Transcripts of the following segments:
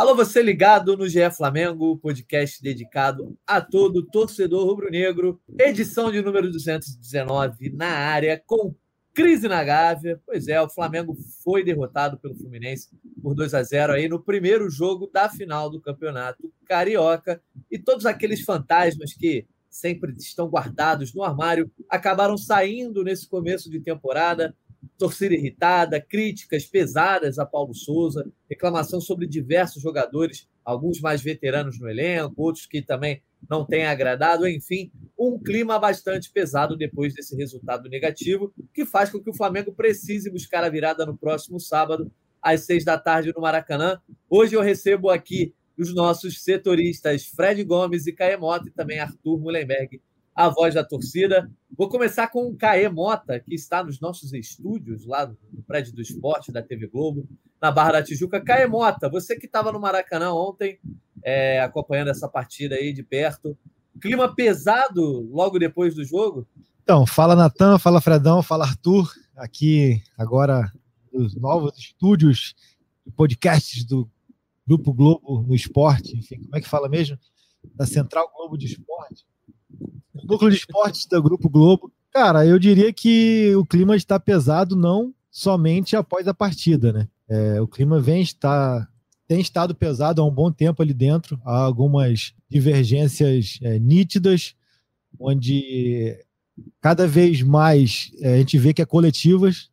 Alô, você ligado no GE Flamengo, podcast dedicado a todo torcedor rubro-negro, edição de número 219 na área, com crise na Gávea. Pois é, o Flamengo foi derrotado pelo Fluminense por 2 a 0 aí no primeiro jogo da final do Campeonato Carioca. E todos aqueles fantasmas que sempre estão guardados no armário acabaram saindo nesse começo de temporada torcida irritada, críticas pesadas a Paulo Souza, reclamação sobre diversos jogadores, alguns mais veteranos no elenco, outros que também não têm agradado, enfim, um clima bastante pesado depois desse resultado negativo, que faz com que o Flamengo precise buscar a virada no próximo sábado, às seis da tarde, no Maracanã. Hoje eu recebo aqui os nossos setoristas Fred Gomes e Caemota e também Arthur Mullenberg a voz da torcida. Vou começar com o Caê Mota, que está nos nossos estúdios, lá no prédio do esporte da TV Globo, na Barra da Tijuca. Caê Mota, você que estava no Maracanã ontem, é, acompanhando essa partida aí de perto. Clima pesado logo depois do jogo? Então, fala Natan, fala Fredão, fala Arthur, aqui agora nos novos estúdios de podcasts do Grupo Globo no Esporte, enfim, como é que fala mesmo? Da Central Globo de Esporte núcleo de esportes do Grupo Globo. Cara, eu diria que o clima está pesado não somente após a partida, né? É, o clima vem estar tem estado pesado há um bom tempo ali dentro, há algumas divergências é, nítidas, onde cada vez mais é, a gente vê que é coletivas,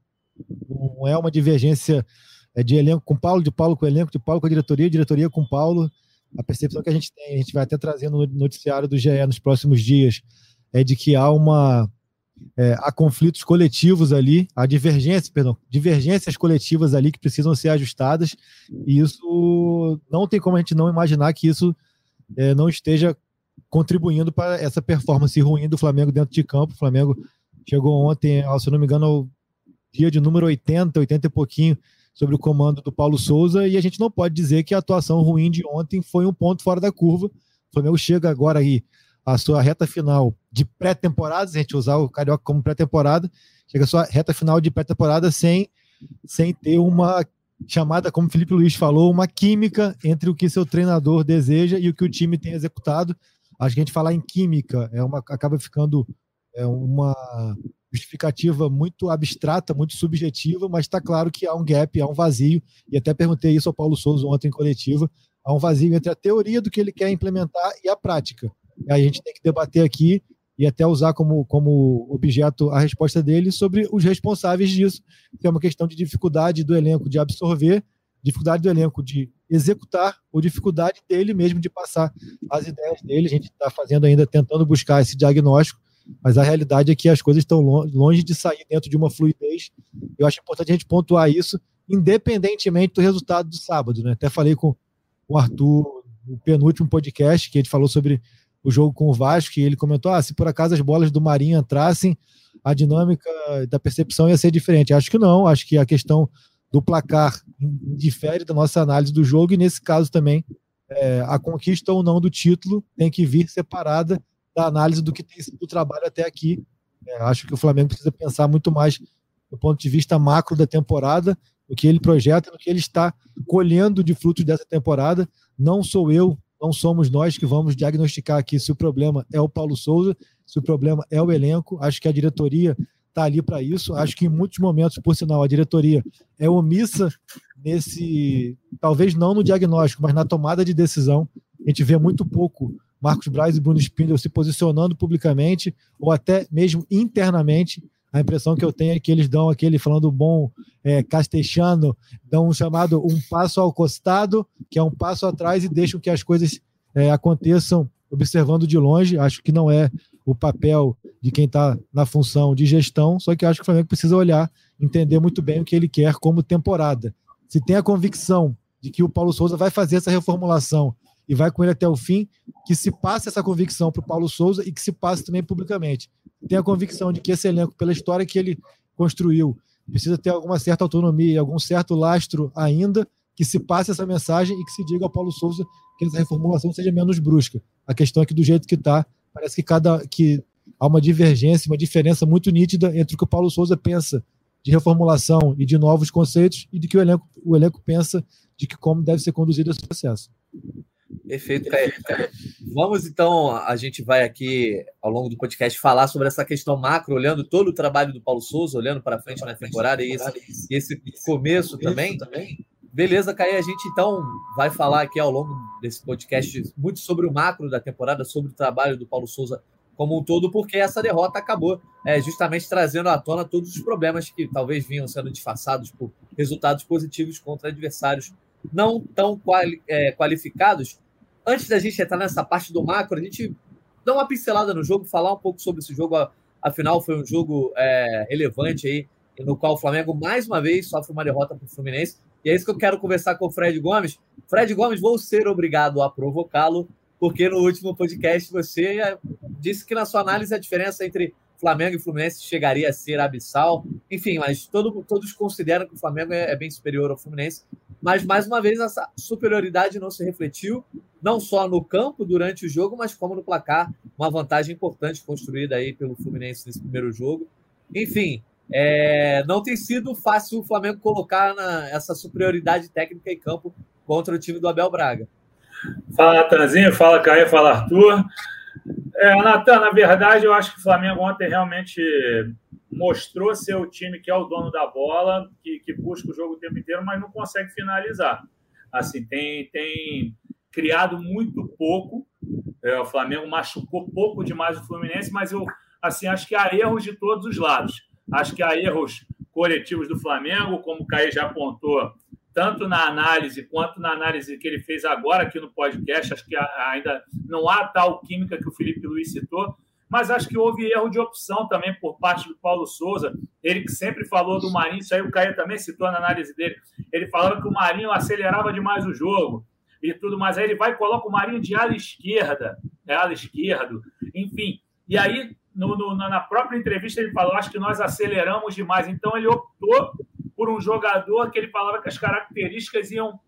não é uma divergência é, de elenco com Paulo, de Paulo com elenco, de Paulo com a diretoria, diretoria com Paulo. A percepção que a gente tem, a gente vai até trazendo no noticiário do GE nos próximos dias, é de que há uma é, há conflitos coletivos ali, há divergências, perdão, divergências coletivas ali que precisam ser ajustadas, e isso não tem como a gente não imaginar que isso é, não esteja contribuindo para essa performance ruim do Flamengo dentro de campo. O Flamengo chegou ontem, se não me engano, ao dia de número 80, 80 e pouquinho, sobre o comando do Paulo Souza, e a gente não pode dizer que a atuação ruim de ontem foi um ponto fora da curva. O Flamengo chega agora aí a sua reta final de pré-temporada, se a gente usar o Carioca como pré-temporada, chega a sua reta final de pré-temporada sem, sem ter uma chamada, como o Felipe Luiz falou, uma química entre o que seu treinador deseja e o que o time tem executado. Acho que a gente falar em química é uma, acaba ficando é uma justificativa muito abstrata, muito subjetiva, mas está claro que há um gap, há um vazio, e até perguntei isso ao Paulo Souza ontem em coletiva, há um vazio entre a teoria do que ele quer implementar e a prática. E aí a gente tem que debater aqui e até usar como, como objeto a resposta dele sobre os responsáveis disso, que é uma questão de dificuldade do elenco de absorver, dificuldade do elenco de executar, ou dificuldade dele mesmo de passar as ideias dele. A gente está fazendo ainda, tentando buscar esse diagnóstico, mas a realidade é que as coisas estão longe de sair dentro de uma fluidez. Eu acho importante a gente pontuar isso, independentemente do resultado do sábado. Né? Até falei com o Arthur no penúltimo podcast, que ele falou sobre o jogo com o Vasco, e ele comentou: ah, se por acaso as bolas do Marinho entrassem, a dinâmica da percepção ia ser diferente. Acho que não, acho que a questão do placar difere da nossa análise do jogo, e nesse caso também é, a conquista ou não do título tem que vir separada da análise do que tem sido o trabalho até aqui. É, acho que o Flamengo precisa pensar muito mais do ponto de vista macro da temporada, no que ele projeta, no que ele está colhendo de frutos dessa temporada. Não sou eu não somos nós que vamos diagnosticar aqui se o problema é o Paulo Souza, se o problema é o elenco. Acho que a diretoria está ali para isso. Acho que em muitos momentos, por sinal, a diretoria é omissa nesse, talvez não no diagnóstico, mas na tomada de decisão. A gente vê muito pouco Marcos Braz e Bruno Spindler se posicionando publicamente ou até mesmo internamente. A impressão que eu tenho é que eles dão aquele, falando bom é, castechano, dão um chamado um passo ao costado, que é um passo atrás e deixam que as coisas é, aconteçam observando de longe. Acho que não é o papel de quem está na função de gestão, só que acho que o Flamengo precisa olhar, entender muito bem o que ele quer como temporada. Se tem a convicção de que o Paulo Souza vai fazer essa reformulação e vai com ele até o fim, que se passe essa convicção para o Paulo Souza e que se passe também publicamente. Tem a convicção de que esse elenco, pela história que ele construiu, precisa ter alguma certa autonomia e algum certo lastro ainda, que se passe essa mensagem e que se diga ao Paulo Souza que essa reformulação seja menos brusca. A questão é que do jeito que está, parece que cada que há uma divergência, uma diferença muito nítida entre o que o Paulo Souza pensa de reformulação e de novos conceitos e de que o elenco, o elenco pensa de que como deve ser conduzido esse processo. Perfeito, Caio. Vamos então, a gente vai aqui ao longo do podcast falar sobre essa questão macro, olhando todo o trabalho do Paulo Souza, olhando para frente na temporada e esse, esse começo também. Beleza, Caio, a gente então vai falar aqui ao longo desse podcast muito sobre o macro da temporada, sobre o trabalho do Paulo Souza como um todo, porque essa derrota acabou é, justamente trazendo à tona todos os problemas que talvez vinham sendo disfarçados por resultados positivos contra adversários não tão quali, é, qualificados. Antes da gente entrar nessa parte do macro, a gente dá uma pincelada no jogo, falar um pouco sobre esse jogo. Afinal, foi um jogo é, relevante aí, no qual o Flamengo, mais uma vez, sofre uma derrota para o Fluminense. E é isso que eu quero conversar com o Fred Gomes. Fred Gomes, vou ser obrigado a provocá-lo, porque no último podcast você disse que na sua análise a diferença entre Flamengo e Fluminense chegaria a ser abissal. Enfim, mas todo, todos consideram que o Flamengo é, é bem superior ao Fluminense. Mas, mais uma vez, essa superioridade não se refletiu, não só no campo durante o jogo, mas como no placar. Uma vantagem importante construída aí pelo Fluminense nesse primeiro jogo. Enfim, é, não tem sido fácil o Flamengo colocar na, essa superioridade técnica em campo contra o time do Abel Braga. Fala, Natanzinho, fala, Caio, fala, Arthur. É, Natan, na verdade, eu acho que o Flamengo ontem realmente mostrou ser o time que é o dono da bola, que, que busca o jogo o tempo inteiro, mas não consegue finalizar. Assim, tem, tem criado muito pouco. É, o Flamengo machucou pouco demais o Fluminense, mas eu assim acho que há erros de todos os lados. Acho que há erros coletivos do Flamengo, como o Caio já apontou, tanto na análise quanto na análise que ele fez agora aqui no podcast. Acho que ainda não há tal química que o Felipe Luiz citou mas acho que houve erro de opção também por parte do Paulo Souza. Ele que sempre falou do Marinho, isso aí o Caio também citou na análise dele. Ele falava que o Marinho acelerava demais o jogo e tudo mais. Aí ele vai e coloca o Marinho de ala esquerda, é ala esquerdo, enfim. E aí, no, no, na própria entrevista, ele falou: acho que nós aceleramos demais. Então, ele optou por um jogador que ele falava que as características iam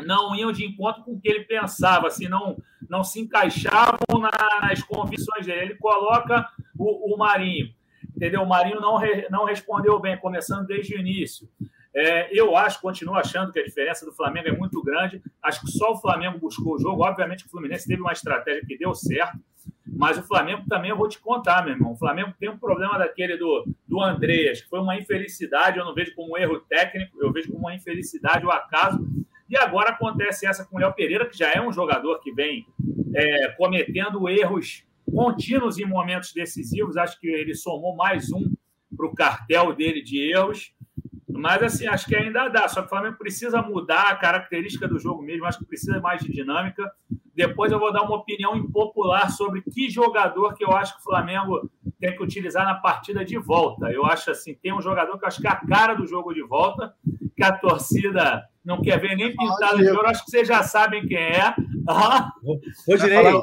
não iam de encontro com o que ele pensava, assim, não, não se encaixavam na, nas convicções dele. Ele coloca o, o Marinho, entendeu? O Marinho não, re, não respondeu bem, começando desde o início. É, eu acho, continuo achando que a diferença do Flamengo é muito grande. Acho que só o Flamengo buscou o jogo. Obviamente, o Fluminense teve uma estratégia que deu certo, mas o Flamengo também eu vou te contar, meu irmão. O Flamengo tem um problema daquele do, do Andreas, que foi uma infelicidade. Eu não vejo como um erro técnico, eu vejo como uma infelicidade, o um acaso e agora acontece essa com o Léo Pereira, que já é um jogador que vem é, cometendo erros contínuos em momentos decisivos. Acho que ele somou mais um para o cartel dele de erros. Mas, assim, acho que ainda dá. Só que o Flamengo precisa mudar a característica do jogo mesmo. Acho que precisa mais de dinâmica. Depois eu vou dar uma opinião impopular sobre que jogador que eu acho que o Flamengo tem que utilizar na partida de volta. Eu acho assim, tem um jogador que eu acho que é a cara do jogo de volta, que a torcida não quer ver nem pintado de ouro, acho que vocês já sabem quem é. Ah, Rodinei.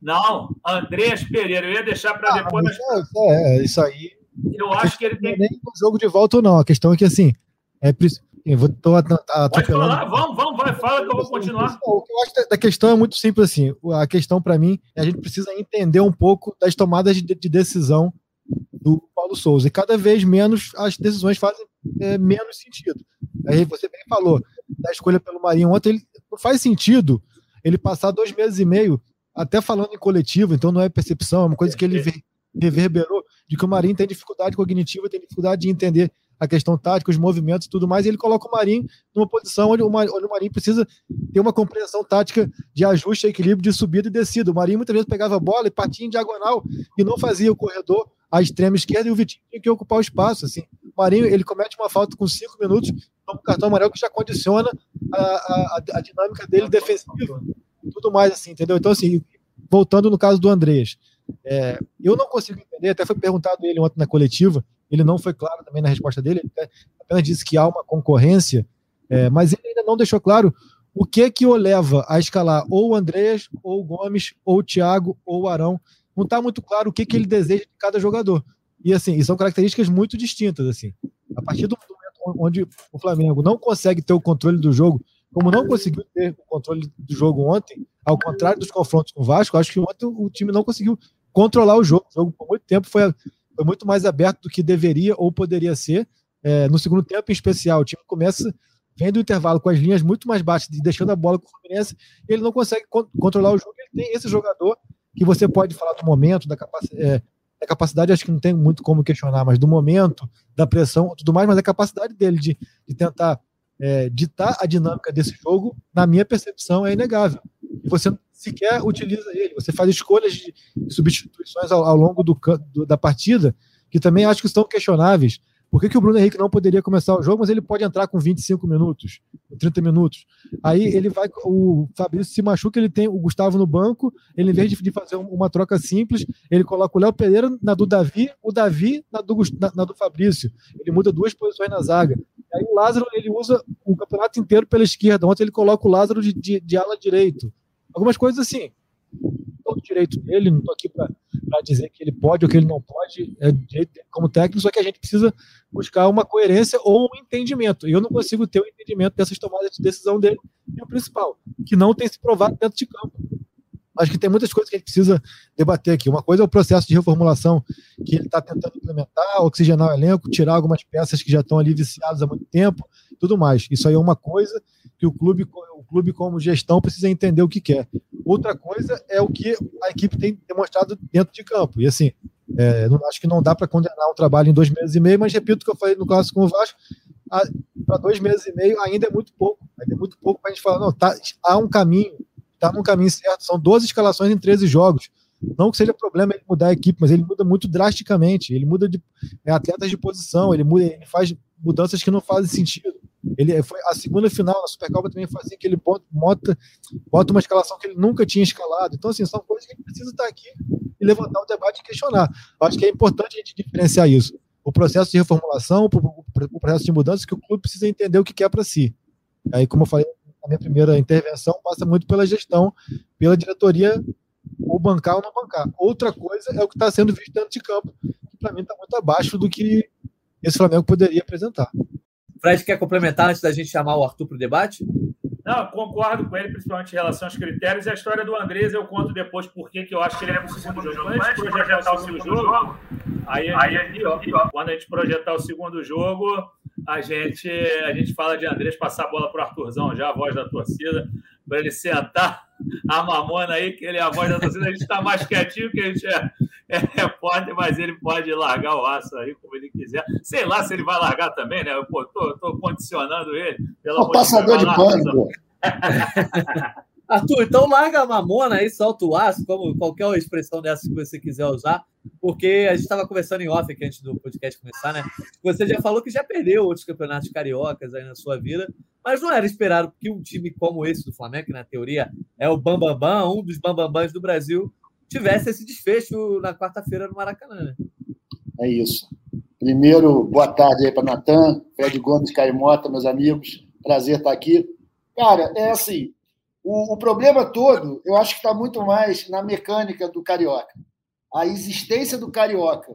Não, Andrés Pereira. Eu ia deixar para ah, depois. É, é, isso aí. Eu acho que ele tem. Nem o jogo de volta ou não. A questão é que, assim, é eu vou tô atropelando. Vamos, vamos, vai, fala que eu vou continuar. O que eu acho da questão é muito simples assim. A questão para mim é a gente precisa entender um pouco das tomadas de decisão do Paulo Souza. E cada vez menos as decisões fazem é, menos sentido. Aí você bem falou da escolha pelo Marinho ontem, ele faz sentido ele passar dois meses e meio até falando em coletivo, então não é percepção, é uma coisa que ele reverberou de que o Marinho tem dificuldade cognitiva, tem dificuldade de entender a questão tática, os movimentos e tudo mais, e ele coloca o Marinho numa posição onde o, Marinho, onde o Marinho precisa ter uma compreensão tática de ajuste, equilíbrio, de subida e descida. O Marinho muitas vezes pegava a bola e partia em diagonal e não fazia o corredor à extrema esquerda e o Vitinho tinha que ocupar o espaço. Assim. O Marinho ele comete uma falta com cinco minutos, toma um cartão amarelo que já condiciona a, a, a dinâmica dele defensiva tudo mais, assim, entendeu? Então, assim, voltando no caso do Andreas, é, eu não consigo entender, até foi perguntado ele ontem na coletiva, ele não foi claro também na resposta dele, ele apenas disse que há uma concorrência, é, mas ele ainda não deixou claro o que que o leva a escalar ou o Andreas, ou o Gomes, ou o Thiago, ou o Arão. Não está muito claro o que, que ele deseja de cada jogador. E assim, e são características muito distintas. assim. A partir do momento onde o Flamengo não consegue ter o controle do jogo, como não conseguiu ter o controle do jogo ontem, ao contrário dos confrontos com o Vasco, acho que ontem o time não conseguiu controlar o jogo. O jogo por muito tempo foi foi muito mais aberto do que deveria ou poderia ser. É, no segundo tempo, em especial, o time começa, vem do intervalo com as linhas muito mais baixas, deixando a bola com o Fluminense, ele não consegue con controlar o jogo. Ele tem esse jogador que você pode falar do momento, da, capac é, da capacidade, acho que não tem muito como questionar, mas do momento, da pressão, tudo mais, mas a capacidade dele de, de tentar é, ditar a dinâmica desse jogo, na minha percepção, é inegável. Você sequer utiliza ele, você faz escolhas de substituições ao, ao longo do, do, da partida, que também acho que estão questionáveis. Por que, que, o Bruno Henrique não poderia começar o jogo, mas ele pode entrar com 25 minutos, 30 minutos? Aí ele vai, o Fabrício se machuca, ele tem o Gustavo no banco, ele em vez de fazer uma troca simples, ele coloca o Léo Pereira na do Davi, o Davi na do, na, na do Fabrício. Ele muda duas posições na zaga. Aí o Lázaro ele usa o campeonato inteiro pela esquerda. Ontem ele coloca o Lázaro de, de, de ala direito. Algumas coisas assim. Todo direito dele, não estou aqui para dizer que ele pode ou que ele não pode, é como técnico, só que a gente precisa buscar uma coerência ou um entendimento. E eu não consigo ter o um entendimento dessas tomadas de decisão dele. E o principal, que não tem se provado dentro de campo. Acho que tem muitas coisas que a gente precisa debater aqui. Uma coisa é o processo de reformulação que ele está tentando implementar, oxigenar o elenco, tirar algumas peças que já estão ali viciadas há muito tempo, tudo mais. Isso aí é uma coisa que o clube, o clube como gestão, precisa entender o que quer. Outra coisa é o que a equipe tem demonstrado dentro de campo. E assim, é, não, acho que não dá para condenar um trabalho em dois meses e meio, mas repito o que eu falei no clássico com o Vasco, para dois meses e meio ainda é muito pouco. Ainda é muito pouco para a gente falar, não, tá, há um caminho, está no caminho certo. São 12 escalações em 13 jogos. Não que seja problema ele mudar a equipe, mas ele muda muito drasticamente. Ele muda de é, atletas de posição, ele, muda, ele faz mudanças que não fazem sentido. Ele foi a segunda final na Supercopa também fazia assim, que ele bota, bota, bota uma escalação que ele nunca tinha escalado. Então, assim, são coisas que gente precisa estar aqui e levantar o debate e questionar. Eu acho que é importante a gente diferenciar isso. O processo de reformulação, o processo de mudança, que o clube precisa entender o que quer para si. Aí, como eu falei a minha primeira intervenção passa muito pela gestão, pela diretoria, ou bancar ou não bancar. Outra coisa é o que está sendo visto dentro de campo, que para mim está muito abaixo do que esse Flamengo poderia apresentar. Fred quer complementar antes da gente chamar o Arthur para o debate? Não, concordo com ele, principalmente em relação aos critérios. E a história do Andrés eu conto depois porque que eu acho que ele é o segundo jogo. Quando a gente projetar o segundo jogo, aí, aí, ó, quando a gente projetar o segundo jogo, a gente, a gente fala de Andrés passar a bola para o Arthurzão já, a voz da torcida, para ele sentar a mamona aí, que ele é a voz da torcida. A gente está mais quietinho, que a gente é, é repórter, mas ele pode largar o aço aí como ele quiser. Sei lá se ele vai largar também, né? Eu tô condicionando ele. Pelo o passador de pano, Arthur, então larga a mamona aí, solta o aço, como qualquer expressão dessa que você quiser usar, porque a gente estava conversando em off aqui antes do podcast começar, né? Você já falou que já perdeu outros campeonatos cariocas aí na sua vida, mas não era esperado que um time como esse do Flamengo, que na teoria é o Bambambam, Bam Bam, um dos Bambambans do Brasil, tivesse esse desfecho na quarta-feira no Maracanã. Né? É isso. Primeiro, boa tarde aí para Natan, Fred Gomes, Caimota, meus amigos. Prazer estar aqui. Cara, é assim, o, o problema todo, eu acho que está muito mais na mecânica do Carioca. A existência do Carioca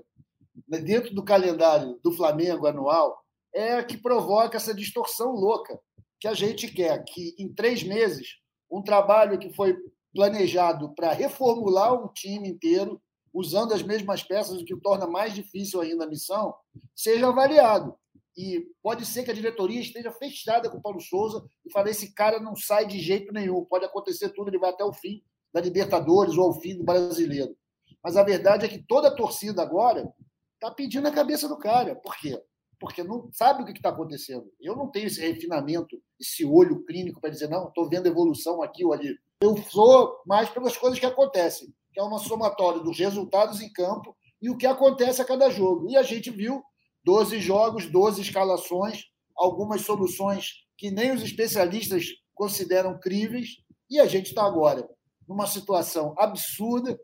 né, dentro do calendário do Flamengo anual é a que provoca essa distorção louca que a gente quer que em três meses um trabalho que foi planejado para reformular um time inteiro usando as mesmas peças, o que torna mais difícil ainda a missão, seja avaliado. E pode ser que a diretoria esteja fechada com o Paulo Souza e fale: esse cara não sai de jeito nenhum, pode acontecer tudo, ele vai até o fim da Libertadores ou ao fim do brasileiro. Mas a verdade é que toda a torcida agora está pedindo a cabeça do cara. Por quê? Porque não sabe o que está acontecendo. Eu não tenho esse refinamento, esse olho clínico para dizer, não, estou vendo evolução aqui ou ali. Eu sou mais pelas coisas que acontecem, que é uma somatória dos resultados em campo e o que acontece a cada jogo. E a gente viu 12 jogos, 12 escalações, algumas soluções que nem os especialistas consideram críveis, e a gente está agora numa situação absurda,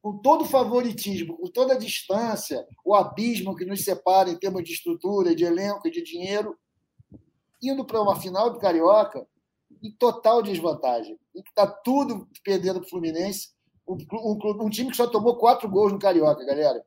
com todo o favoritismo, com toda a distância, o abismo que nos separa em termos de estrutura, de elenco de dinheiro, indo para uma final do Carioca em total desvantagem. E está tudo perdendo para o Fluminense. Um, um, um, time que só tomou quatro gols no Carioca, galera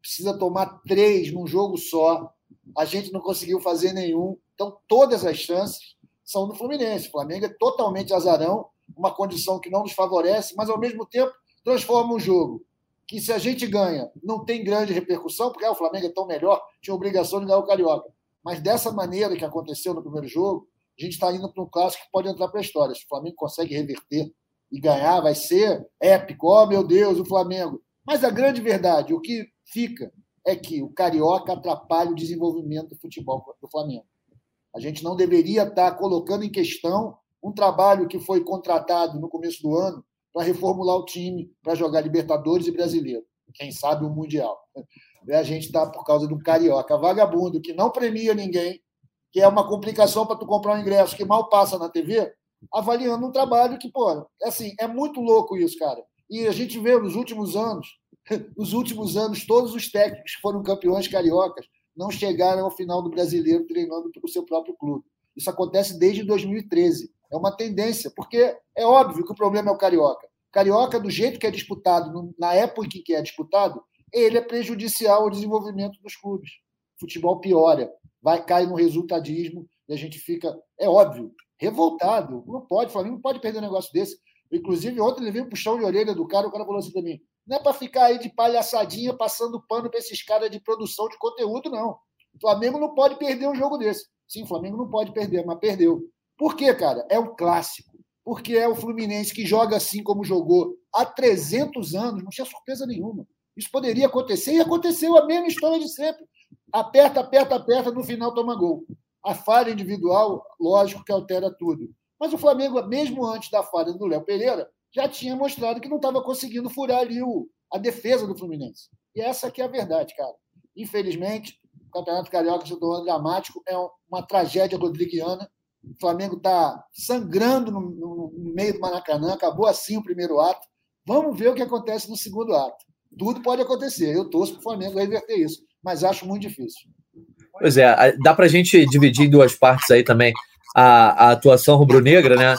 precisa tomar três num jogo só. A gente não conseguiu fazer nenhum. Então, todas as chances são do Fluminense. O Flamengo é totalmente azarão, uma condição que não nos favorece, mas, ao mesmo tempo, transforma um jogo que se a gente ganha, não tem grande repercussão, porque ah, o Flamengo é tão melhor, tinha obrigação de ganhar o Carioca. Mas dessa maneira que aconteceu no primeiro jogo, a gente está indo para um clássico que pode entrar para a história. Se o Flamengo consegue reverter e ganhar, vai ser épico. Oh, meu Deus, o Flamengo. Mas a grande verdade, o que fica é que o Carioca atrapalha o desenvolvimento do futebol do Flamengo. A gente não deveria estar colocando em questão um trabalho que foi contratado no começo do ano para reformular o time, para jogar Libertadores e Brasileiro. Quem sabe o Mundial. A gente está por causa do Carioca vagabundo, que não premia ninguém, que é uma complicação para tu comprar um ingresso que mal passa na TV, avaliando um trabalho que, pô, assim, é muito louco isso, cara. E a gente vê nos últimos anos, nos últimos anos, todos os técnicos que foram campeões cariocas não chegaram ao final do brasileiro treinando para o seu próprio clube. Isso acontece desde 2013. É uma tendência, porque é óbvio que o problema é o carioca. Carioca, do jeito que é disputado, na época em que é disputado, ele é prejudicial ao desenvolvimento dos clubes. O futebol piora, vai cair no resultadismo e a gente fica, é óbvio, revoltado. Não pode, Flamengo não pode perder um negócio desse. Inclusive, ontem ele veio puxão de orelha do cara, o cara falou assim para mim: não é para ficar aí de palhaçadinha passando pano para esses caras de produção de conteúdo, não. O Flamengo não pode perder um jogo desse. Sim, o Flamengo não pode perder, mas perdeu. Por quê, cara? É um clássico. Porque é o Fluminense que joga assim como jogou há 300 anos, não tinha surpresa nenhuma. Isso poderia acontecer e aconteceu a mesma história de sempre. Aperta, aperta, aperta, no final toma gol. A falha individual, lógico que altera tudo. Mas o Flamengo, mesmo antes da falha do Léo Pereira, já tinha mostrado que não estava conseguindo furar ali o, a defesa do Fluminense. E essa aqui é a verdade, cara. Infelizmente, o Campeonato Carioca se tornou dramático, é uma tragédia rodriguiana. O Flamengo está sangrando no, no, no, meio do Maracanã, acabou assim o primeiro ato. Vamos ver o que acontece no segundo ato. Tudo pode acontecer. Eu torço para o Flamengo reverter isso, mas acho muito difícil. Pois é, dá para a gente dividir em duas partes aí também a, a atuação rubro-negra, né?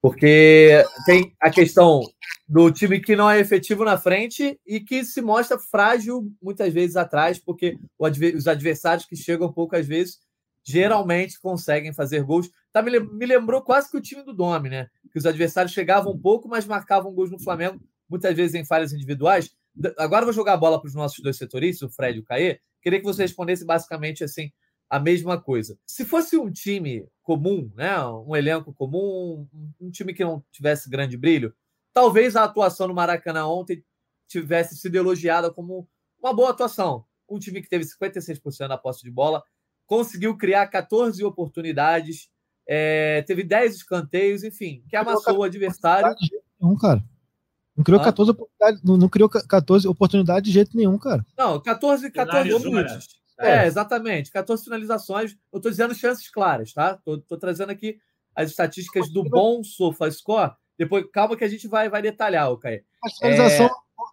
Porque tem a questão do time que não é efetivo na frente e que se mostra frágil muitas vezes atrás, porque os adversários que chegam poucas vezes geralmente conseguem fazer gols. Tá, me, lembrou quase que o time do Domi, né? Que os adversários chegavam um pouco, mas marcavam gols no Flamengo, muitas vezes em falhas individuais. Agora vou jogar a bola para os nossos dois setoristas, o Fred e o Caê. Queria que você respondesse basicamente assim a mesma coisa. Se fosse um time comum, né, um elenco comum, um time que não tivesse grande brilho, talvez a atuação no Maracanã ontem tivesse sido elogiada como uma boa atuação. Um time que teve 56% da posse de bola, conseguiu criar 14 oportunidades, é, teve 10 escanteios, enfim, que amassou o adversário. Um, cara. Não criou, ah. 14 oportunidades, não, não, criou 14 oportunidades de jeito nenhum, cara. Não, 14, 14 chutes. É, exatamente. 14 finalizações. Eu estou dizendo chances claras, tá? Estou trazendo aqui as estatísticas do bom SofaScore. Depois, calma que a gente vai, vai detalhar, ok? A finalização, é...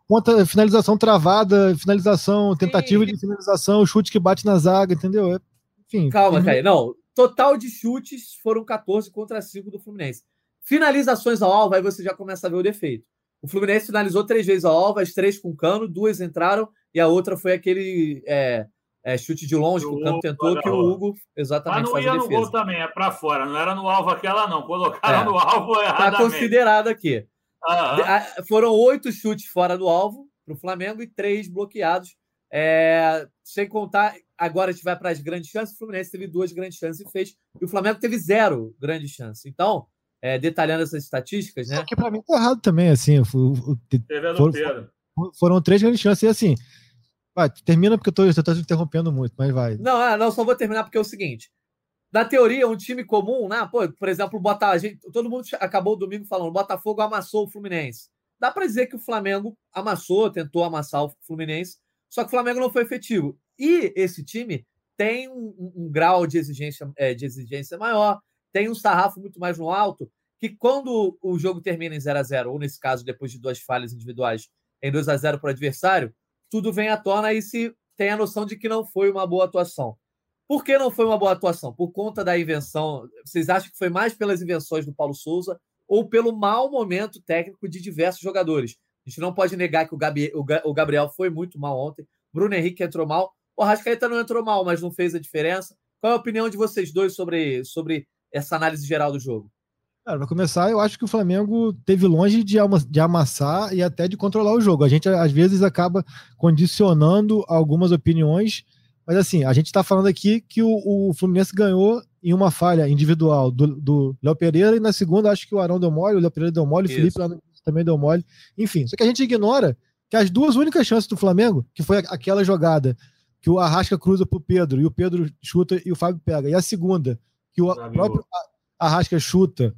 conta, finalização travada, finalização, tentativa Sim. de finalização, chute que bate na zaga, entendeu? É, enfim. Calma, Caio. Não, total de chutes foram 14 contra 5 do Fluminense. Finalizações ao alvo, aí você já começa a ver o defeito. O Fluminense finalizou três vezes ao alvo, as três com cano, duas entraram e a outra foi aquele é, é, chute de longe, que o Cano tentou, que o Hugo exatamente Mas não ia no gol também, é para fora, não era no alvo aquela, não. Colocaram é, no alvo tá erradamente. Está considerado aqui. Uhum. Foram oito chutes fora do alvo para o Flamengo e três bloqueados. É, sem contar, agora a gente vai para as grandes chances. O Fluminense teve duas grandes chances e fez. E o Flamengo teve zero grandes chances. Então, é, detalhando essas estatísticas, né? Só que para mim tá errado também, assim. foram, foram, três grandes chances e assim Vai, termina porque eu eu tô interrompendo muito, mas vai. Não, ah, não, só vou terminar porque é o seguinte. Na teoria, um time comum, né? Pô, por exemplo, botar, gente, todo mundo acabou o domingo falando, o Botafogo amassou o Fluminense. Dá para dizer que o Flamengo amassou, tentou amassar o Fluminense, só que o Flamengo não foi efetivo. E esse time tem um, um, um grau de exigência, é, de exigência maior, tem um sarrafo muito mais no alto, que quando o jogo termina em 0 a 0 ou nesse caso, depois de duas falhas individuais, em 2 a 0 para o adversário, tudo vem à tona e se tem a noção de que não foi uma boa atuação. Por que não foi uma boa atuação? Por conta da invenção. Vocês acham que foi mais pelas invenções do Paulo Souza ou pelo mau momento técnico de diversos jogadores? A gente não pode negar que o, Gabi, o Gabriel foi muito mal ontem. Bruno Henrique entrou mal. O Rascaeta não entrou mal, mas não fez a diferença. Qual é a opinião de vocês dois sobre, sobre essa análise geral do jogo? Cara, para começar, eu acho que o Flamengo teve longe de, de amassar e até de controlar o jogo. A gente, às vezes, acaba condicionando algumas opiniões, mas assim, a gente está falando aqui que o, o, Fluminense ganhou em uma falha individual do, Léo Pereira e na segunda acho que o Arão deu mole, o Léo Pereira deu mole, o Felipe também deu mole. Enfim, só que a gente ignora que as duas únicas chances do Flamengo, que foi aquela jogada que o Arrasca cruza para o Pedro e o Pedro chuta e o Fábio pega, e a segunda, que o próprio Arrasca chuta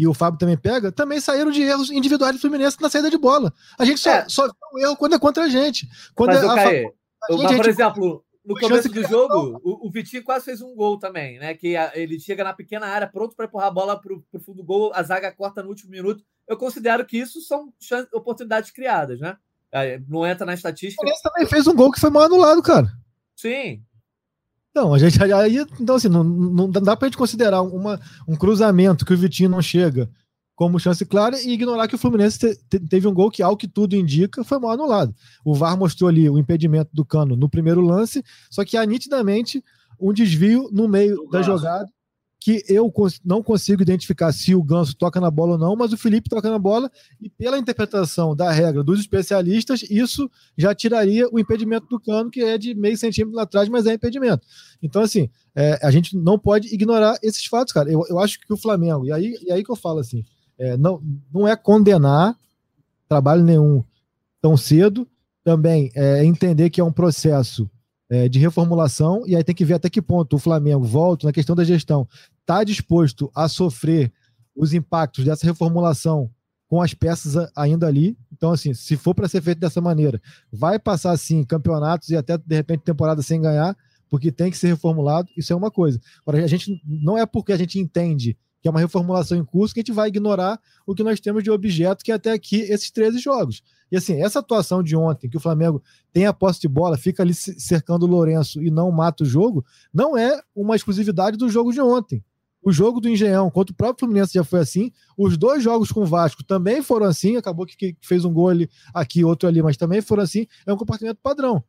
e o Fábio também pega, também saíram de erros individuais do Fluminense na saída de bola. A gente só, é. só vê um erro quando é contra a gente. Quando Mas, é, a, Caê, a gente, por exemplo, no começo do jogo, o, o, Vitinho quase fez um gol também, né? Que a, ele chega na pequena área, pronto para empurrar a bola para o fundo do gol, a zaga corta no último minuto. Eu considero que isso são oportunidades criadas, né? Não entra na estatística. O também fez um gol que foi mal anulado, cara. Sim, não, a gente aí, então assim, não, não dá pra gente considerar uma, um cruzamento que o Vitinho não chega como chance clara e ignorar que o Fluminense te, te, teve um gol que, ao que tudo indica, foi mal anulado. O VAR mostrou ali o impedimento do Cano no primeiro lance, só que há nitidamente um desvio no meio da jogada que eu não consigo identificar se o Ganso toca na bola ou não, mas o Felipe toca na bola e pela interpretação da regra dos especialistas, isso já tiraria o impedimento do cano, que é de meio centímetro atrás, mas é impedimento. Então, assim, é, a gente não pode ignorar esses fatos, cara. Eu, eu acho que o Flamengo, e aí, e aí que eu falo assim, é, não, não é condenar trabalho nenhum tão cedo, também é entender que é um processo é, de reformulação, e aí tem que ver até que ponto o Flamengo, volta na questão da gestão, está disposto a sofrer os impactos dessa reformulação com as peças ainda ali. Então, assim, se for para ser feito dessa maneira, vai passar, sim, campeonatos e até, de repente, temporada sem ganhar, porque tem que ser reformulado, isso é uma coisa. Agora, a gente não é porque a gente entende que é uma reformulação em curso, que a gente vai ignorar o que nós temos de objeto, que é até aqui esses 13 jogos. E assim, essa atuação de ontem, que o Flamengo tem a posse de bola, fica ali cercando o Lourenço e não mata o jogo, não é uma exclusividade do jogo de ontem. O jogo do Engenhão contra o próprio Fluminense já foi assim. Os dois jogos com o Vasco também foram assim. Acabou que fez um gol ali, aqui, outro ali, mas também foram assim. É um comportamento padrão.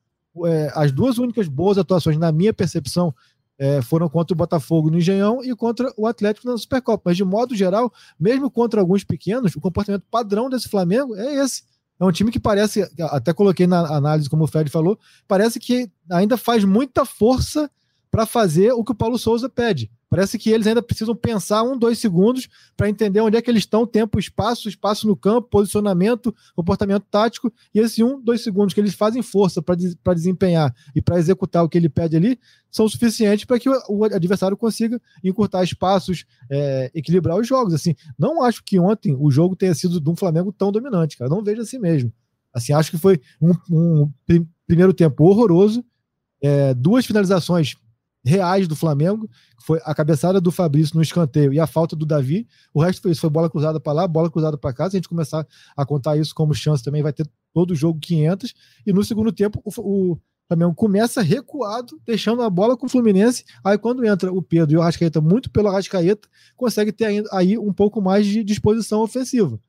É, as duas únicas boas atuações, na minha percepção, é, foram contra o Botafogo no Engenhão e contra o Atlético na Supercopa. Mas, de modo geral, mesmo contra alguns pequenos, o comportamento padrão desse Flamengo é esse. É um time que parece, até coloquei na análise, como o Fred falou, parece que ainda faz muita força para fazer o que o Paulo Souza pede. Parece que eles ainda precisam pensar um, dois segundos para entender onde é que eles estão, tempo, espaço, espaço no campo, posicionamento, comportamento tático, e esse um, dois segundos que eles fazem força para desempenhar e para executar o que ele pede ali, são suficientes para que o, adversário consiga encurtar espaços, é, equilibrar os jogos. Assim, não acho que ontem o jogo tenha sido de um Flamengo tão dominante, cara. Não vejo assim mesmo. Assim, acho que foi um, um primeiro tempo horroroso, é, duas finalizações reais do Flamengo, foi a cabeçada do Fabrício no escanteio e a falta do Davi. O resto foi isso, foi bola cruzada para lá, bola cruzada para cá. Se a gente começar a contar isso como chance também, vai ter todo o jogo 500. E no segundo tempo, o, o Flamengo começa recuado, deixando a bola com o Fluminense. Aí quando entra o Pedro e o Arrascaeta, muito pelo Arrascaeta, consegue ter aí um pouco mais de disposição ofensiva.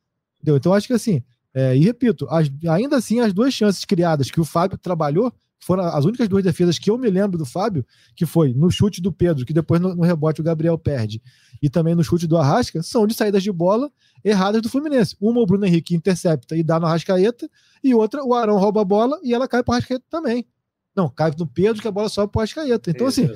Entendeu? Então acho que assim, é, e repito, as, ainda assim, as duas chances criadas que o Fábio trabalhou foram as únicas duas defesas que eu me lembro do Fábio, que foi no chute do Pedro, que depois no, no, rebote o Gabriel perde, e também no chute do Arrasca, são de saídas de bola erradas do Fluminense. Uma o Bruno Henrique intercepta e dá no Arrascaeta, e outra o Arão rouba a bola e ela cai para o Arrascaeta também. Não, cai no Pedro que a bola sobe para o Arrascaeta. Então, assim,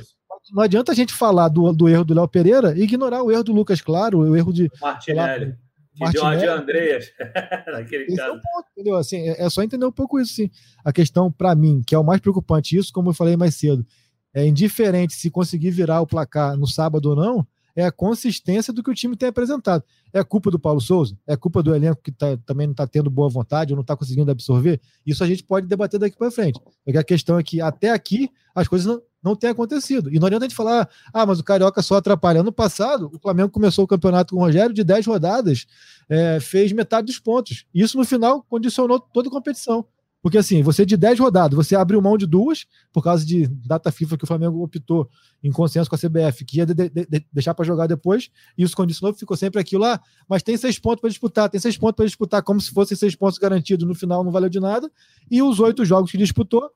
não adianta a gente falar do, do erro do Léo Pereira e ignorar o erro do Lucas Claro, o erro de. Martinelli. Que uma de Andreas naquele Esse caso. É, um ponto, entendeu? Assim, é, é, só entender um pouco isso, sim. A questão, para mim, que é o mais preocupante, isso, como eu falei mais cedo, é indiferente se conseguir virar o placar no sábado ou não, é a consistência do que o time tem apresentado. É culpa do Paulo Souza? É culpa do elenco que tá, também não está tendo boa vontade ou não está conseguindo absorver? Isso a gente pode debater daqui para frente. Porque a questão é que até aqui as coisas não, não têm acontecido. E não adianta a gente falar, ah, mas o Carioca só atrapalha. Ano passado, o Flamengo começou o campeonato com o Rogério de 10 rodadas, é, fez metade dos pontos. Isso no final condicionou toda a competição. Porque assim, você de 10 rodadas, você abriu mão de duas, por causa de data FIFA que o Flamengo optou em consenso com a CBF, que ia de, de, de, deixar para jogar depois, e isso condicionou, ficou sempre aquilo lá, mas tem seis pontos para disputar, tem seis pontos para disputar, como se fossem seis pontos garantidos, no final não valeu de nada, e os oito jogos que disputou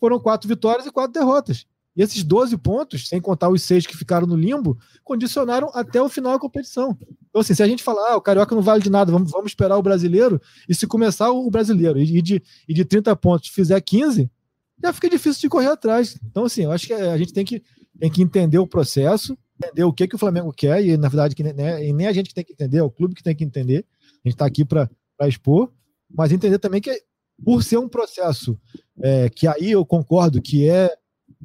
foram quatro vitórias e quatro derrotas. Esses 12 pontos, sem contar os seis que ficaram no limbo, condicionaram até o final da competição. Então, assim, se a gente falar, ah, o Carioca não vale de nada, vamos, vamos esperar o brasileiro, e se começar o brasileiro e de, e de 30 pontos fizer 15, já fica difícil de correr atrás. Então, assim, eu acho que a gente tem que, tem que entender o processo, entender o que, que o Flamengo quer, e na verdade, que, né, e nem a gente que tem que entender, é o clube que tem que entender. A gente está aqui para expor, mas entender também que, por ser um processo é, que aí eu concordo que é,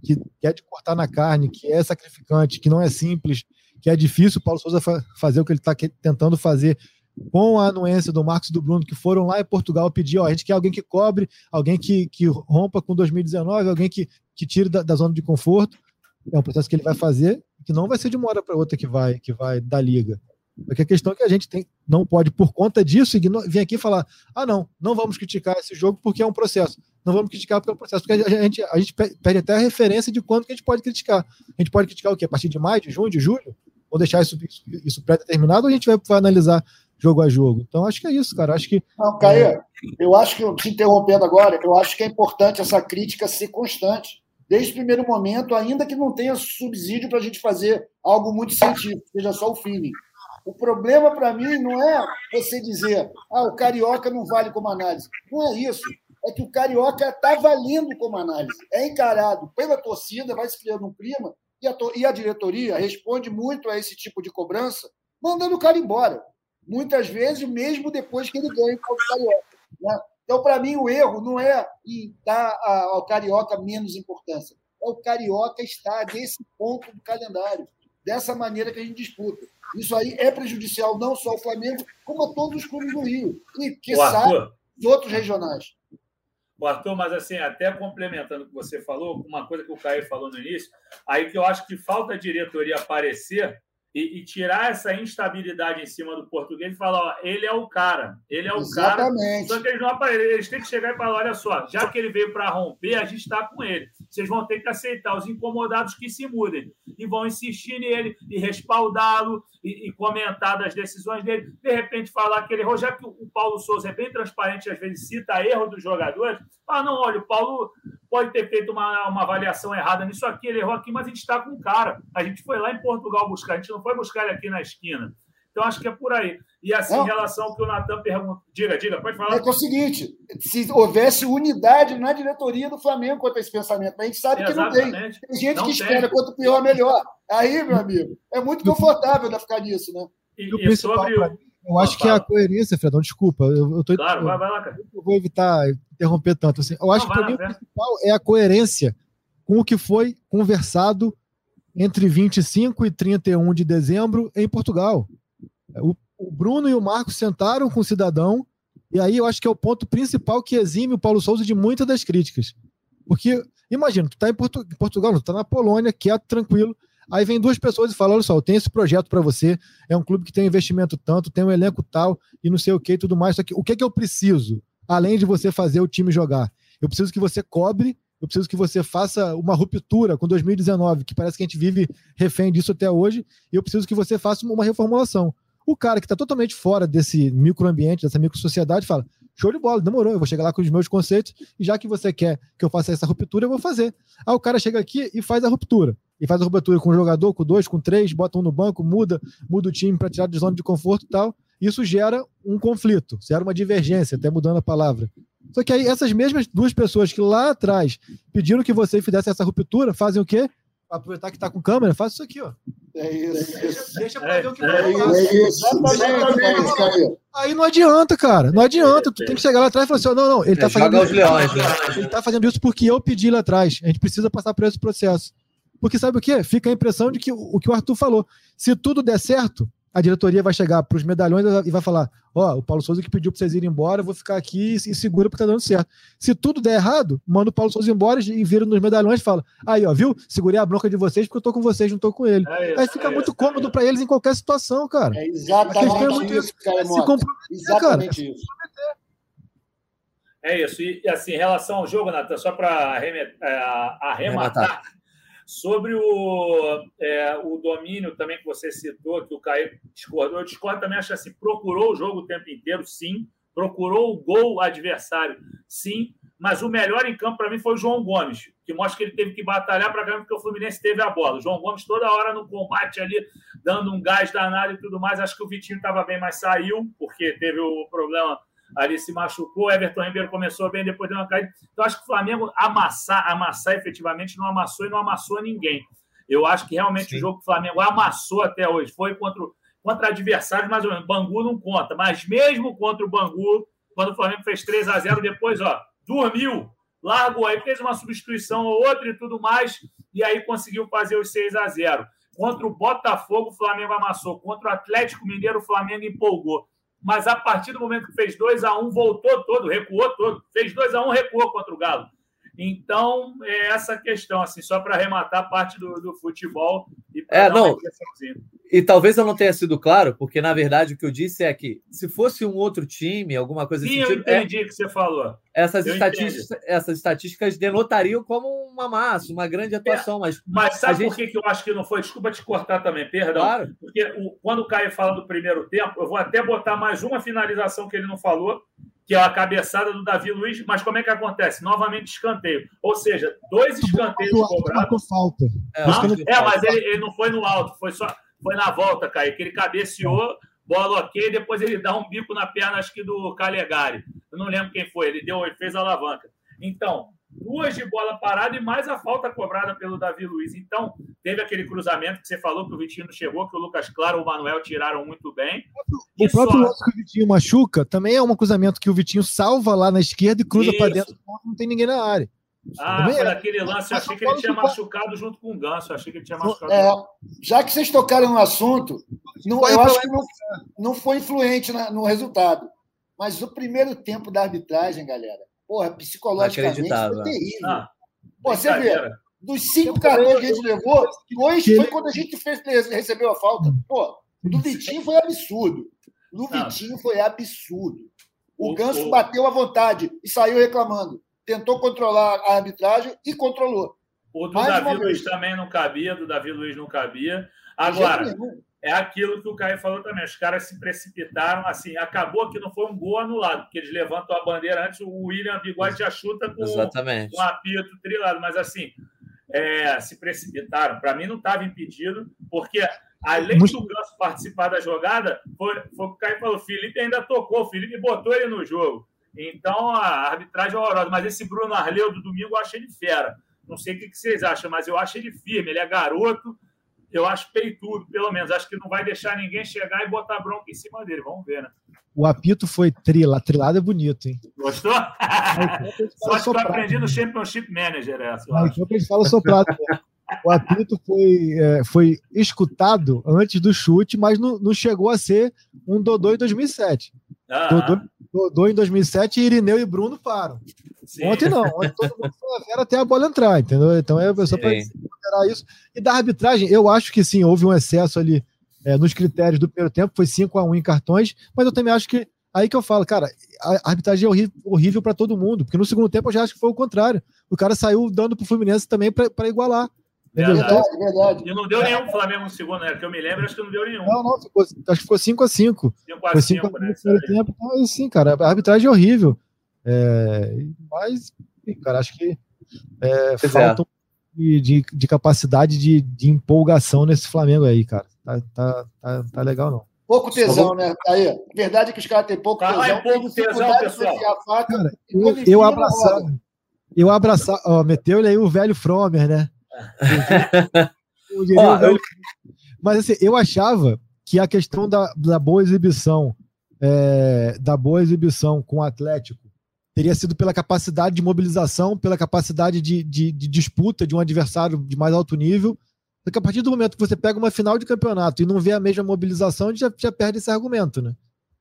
que, que, é de cortar na carne, que é sacrificante, que não é simples, que é difícil o Paulo Souza fa fazer o que ele está tentando fazer com a anuência do Marcos e do Bruno, que foram lá em Portugal pedir, ó, a gente quer alguém que cobre, alguém que, que rompa com 2019, alguém que, que tire da, da zona de conforto. É um processo que ele vai fazer, que não vai ser de uma hora para outra que vai, que vai da liga. Porque a questão é que a gente tem, não pode, por conta disso, vir aqui falar: ah, não, não vamos criticar esse jogo porque é um processo. Não vamos criticar porque é processo. Porque a gente, a gente perde até a referência de quando que a gente pode criticar. A gente pode criticar o quê? A partir de maio, de junho, de julho? Ou deixar isso, isso, pré-determinado ou a gente vai, vai analisar jogo a jogo. Então, acho que é isso, cara. Acho que. Não, Caio, é... eu acho que, te interrompendo agora, eu acho que é importante essa crítica ser constante. Desde o primeiro momento, ainda que não tenha subsídio para a gente fazer algo muito científico, seja só o feeling. O problema para mim não é você dizer, ah, o carioca não vale como análise. Não é isso. É que o carioca está valendo como análise. É encarado pela torcida, vai se criando um clima, e a, e a diretoria responde muito a esse tipo de cobrança, mandando o cara embora muitas vezes mesmo depois que ele ganha o Carioca. Né? Então, para mim, o erro não é dar ao Carioca menos importância. É o Carioca estar nesse ponto do calendário, dessa maneira que a gente disputa. Isso aí é prejudicial não só ao Flamengo, como a todos os clubes do Rio. E, que sabe, os outros regionais. O Arthur, mas assim, até complementando o que você falou, uma coisa que o Caio falou no início, aí que eu acho que falta a diretoria aparecer e, e, tirar essa instabilidade em cima do português e falar, ó, ele é o cara, ele é o Exatamente. cara. Só que eles não aparecem, eles têm que chegar e falar, olha só, já que ele veio para romper, a gente está com ele. Vocês vão ter que aceitar os incomodados que se mudem e vão insistir nele e respaldá-lo e, e, comentar das decisões dele. De repente falar que ele errou, já que o Paulo Souza é bem transparente, às vezes cita erro dos jogadores. Ah, não, olha, o Paulo pode ter feito uma, uma avaliação errada nisso aqui, ele errou aqui, mas a gente está com o cara. A gente foi lá em Portugal buscar, a gente não foi buscar ele aqui na esquina. Então, acho que é por aí. E assim, em relação ao que o Natan pergunta. Diga, diga, pode falar. É, é o seguinte: se houvesse unidade na diretoria do Flamengo quanto a esse pensamento, mas a gente sabe é, que não tem. Tem gente não que tem. espera quanto pior, melhor. Aí, meu amigo, é muito confortável de ficar nisso, né? E, e sobre o. Eu acho que é a coerência, Fredão, desculpa. Eu, eu tô, claro, vai, vai lá, cara. Eu vou evitar interromper tanto. Assim. Eu acho Não, que o principal é a coerência com o que foi conversado entre 25 e 31 de dezembro em Portugal. O, o Bruno e o Marcos sentaram com o cidadão, e aí eu acho que é o ponto principal que exime o Paulo Souza de muitas das críticas. Porque, imagina, tu está em, Portu Portugal, tu está na Polônia, quieto, tranquilo, Aí vem duas pessoas e falam: olha só, eu tenho esse projeto para você, é um clube que tem investimento tanto, tem um elenco tal, e não sei o que e tudo mais. Só que o que, é que eu preciso, além de você fazer o time jogar? Eu preciso que você cobre, eu preciso que você faça uma ruptura com 2019, que parece que a gente vive refém disso até hoje, e eu preciso que você faça uma reformulação. O cara que está totalmente fora desse microambiente, dessa microsociedade, fala: show de bola, demorou, eu vou chegar lá com os meus conceitos, e já que você quer que eu faça essa ruptura, eu vou fazer. Aí o cara chega aqui e faz a ruptura e faz a ruptura com um jogador, com dois, com três, bota um no banco, muda, muda o time para tirar de zona de conforto e tal. Isso gera um conflito, gera uma divergência, até mudando a palavra. Só que aí essas mesmas duas pessoas que lá atrás pediram que você fizesse essa ruptura, fazem o quê? Aproveitar que está com câmera, faz isso aqui, ó. É isso. Deixa, deixa pra ver o que é, vai é isso. Exatamente, Aí não adianta, cara. Não adianta. Tu tem que chegar lá atrás e falar assim: não, não, ele tá é, fazendo. Os leões, né? Ele tá fazendo isso porque eu pedi lá atrás. A gente precisa passar por esse processo. Porque sabe o que? Fica a impressão de que o que o Arthur falou. Se tudo der certo, a diretoria vai chegar para os medalhões e vai falar: Ó, oh, o Paulo Souza que pediu para vocês irem embora, eu vou ficar aqui e segura porque tá dando certo. Se tudo der errado, manda o Paulo Souza embora e vira nos medalhões e fala: Aí, ó, viu? Segurei a bronca de vocês porque eu tô com vocês, não tô com ele. É isso, Aí fica é muito isso, cômodo é para eles em qualquer situação, cara. É exatamente é muito isso, cara. Se exatamente cara. isso. É isso. E assim, em relação ao jogo, Natan, só para arrematar. arrematar Sobre o, é, o domínio também que você citou, que o Caio discordou, eu discordo também, acho assim, procurou o jogo o tempo inteiro, sim, procurou o gol adversário, sim, mas o melhor em campo para mim foi o João Gomes, que mostra que ele teve que batalhar para ganhar porque o Fluminense teve a bola. O João Gomes toda hora no combate ali, dando um gás danado e tudo mais. Acho que o Vitinho estava bem, mas saiu, porque teve o problema ali, se machucou. O Everton Ribeiro começou bem, depois deu uma caída. Então acho que o Flamengo amassar, amassar efetivamente não amassou e não amassou ninguém. Eu acho que realmente Sim. o jogo que o Flamengo amassou até hoje foi contra, contra adversários, mais ou menos. Bangu não conta, mas mesmo contra o Bangu, quando o Flamengo fez 3 a 0 depois, ó, dormiu, largou aí, fez uma substituição ou outra e tudo mais, e aí conseguiu fazer os 6 a 0 Contra o Botafogo, o Flamengo amassou. Contra o Atlético Mineiro, o Flamengo empolgou. Mas a partir do momento que fez 2 a 1 voltou todo, recuou todo. Fez 2 a 1 recuou contra o Galo. Então, é essa questão, assim, só para arrematar parte do, do futebol e é, não. E talvez eu não tenha sido claro, porque na verdade o que eu disse é que se fosse um outro time, alguma coisa Sim, eu entendi o é, que você falou. Essas estatísticas, essas estatísticas denotariam como uma massa, uma grande atuação, é, mas. Mas sabe gente... por que, que eu acho que não foi? Desculpa te cortar também, perdão. Claro. Porque o, quando o Caio fala do primeiro tempo, eu vou até botar mais uma finalização que ele não falou, que é a cabeçada do Davi Luiz, mas como é que acontece? Novamente escanteio. Ou seja, dois escanteios cobrados. falta. É, é mas ele, ele, não foi no alto, foi só foi na volta, Caio, que ele cabeceou, bola ok, depois ele dá um bico na perna, acho que do Calegari. Eu não lembro quem foi, ele deu, ele fez a alavanca. Então, duas de bola parada e mais a falta cobrada pelo Davi Luiz. Então, teve aquele cruzamento que você falou que o Vitinho não chegou, que o Lucas Claro e o Manuel tiraram muito bem. O próprio lance que o Vitinho machuca também é um cruzamento que o Vitinho salva lá na esquerda e cruza para dentro, não tem ninguém na área. Ah, foi naquele lance, eu achei que ele tinha machucado junto com o Ganso, eu achei que ele tinha machucado. É, já que vocês tocaram no assunto, não, eu acho que não, não foi influente no resultado. Mas o primeiro tempo da arbitragem, galera, porra, psicologicamente foi terrível. Ah, Pô, você vê, dos cinco cartões que a gente levou, dois foi quando a gente fez, recebeu a falta. Pô, do Vitinho foi absurdo. Do Vitinho foi absurdo. O Ganso bateu à vontade e saiu reclamando. Tentou controlar a arbitragem e controlou. O do Mais Davi Luiz também não cabia, do Davi Luiz não cabia. Agora, é aquilo que o Caio falou também. Os caras se precipitaram, assim, acabou que não foi um gol anulado, porque eles levantam a bandeira antes, o William Bigode já chuta com, com um apito trilado, mas assim, é, se precipitaram. Para mim não estava impedido, porque além Muito... do Ganso participar da jogada, foi, foi o que o Caio falou, o Felipe ainda tocou, o Felipe botou ele no jogo. Então a arbitragem é horrorosa, mas esse Bruno Arleu do domingo eu acho ele fera. Não sei o que vocês acham, mas eu acho ele firme, ele é garoto, eu acho peitudo, pelo menos. Acho que não vai deixar ninguém chegar e botar bronca em cima dele. Vamos ver, né? O apito foi trila, trilado é bonito, hein? Gostou? Só que eu aprendi no Championship Manager essa. Não, então que a gente fala soprado. o apito foi, é, foi escutado antes do chute, mas não, não chegou a ser um Dodô em 2007. Dodô, Dodô em 2007 Irineu e Bruno param. Sim. Ontem não, ontem todo mundo foi a vera até a bola entrar, entendeu? Então é só para considerar isso. E da arbitragem, eu acho que sim, houve um excesso ali é, nos critérios do primeiro tempo, foi 5 a 1 em cartões, mas eu também acho que aí que eu falo, cara, a arbitragem é horrível, horrível para todo mundo, porque no segundo tempo eu já acho que foi o contrário. O cara saiu dando pro Fluminense também para igualar. Verdade, então, verdade. E não deu nenhum Flamengo no segundo, né? Que eu me lembro, acho que não deu nenhum. Não, não, ficou, acho que ficou 5x5. 5 foi 5 x 5 no primeiro tempo. Então, sim, cara, a arbitragem é horrível. É, mas, cara, acho que é, falta um de, de, de, capacidade de, de empolgação nesse Flamengo aí, cara. Tá, tá, tá, tá legal, não. Pouco tesão, vou... né? Aí, verdade é que os caras têm pouco tesão. É pouco tesão, pessoal. Cara, eu, eu abraçava. Eu abraçava. Ó, meteu ele aí o velho Fromer, né? Ó, eu... Mas assim, eu achava que a questão da, da boa exibição, é, da boa exibição com o Atlético, teria sido pela capacidade de mobilização, pela capacidade de, de, de disputa de um adversário de mais alto nível. Porque a partir do momento que você pega uma final de campeonato e não vê a mesma mobilização, a gente já, já perde esse argumento, né?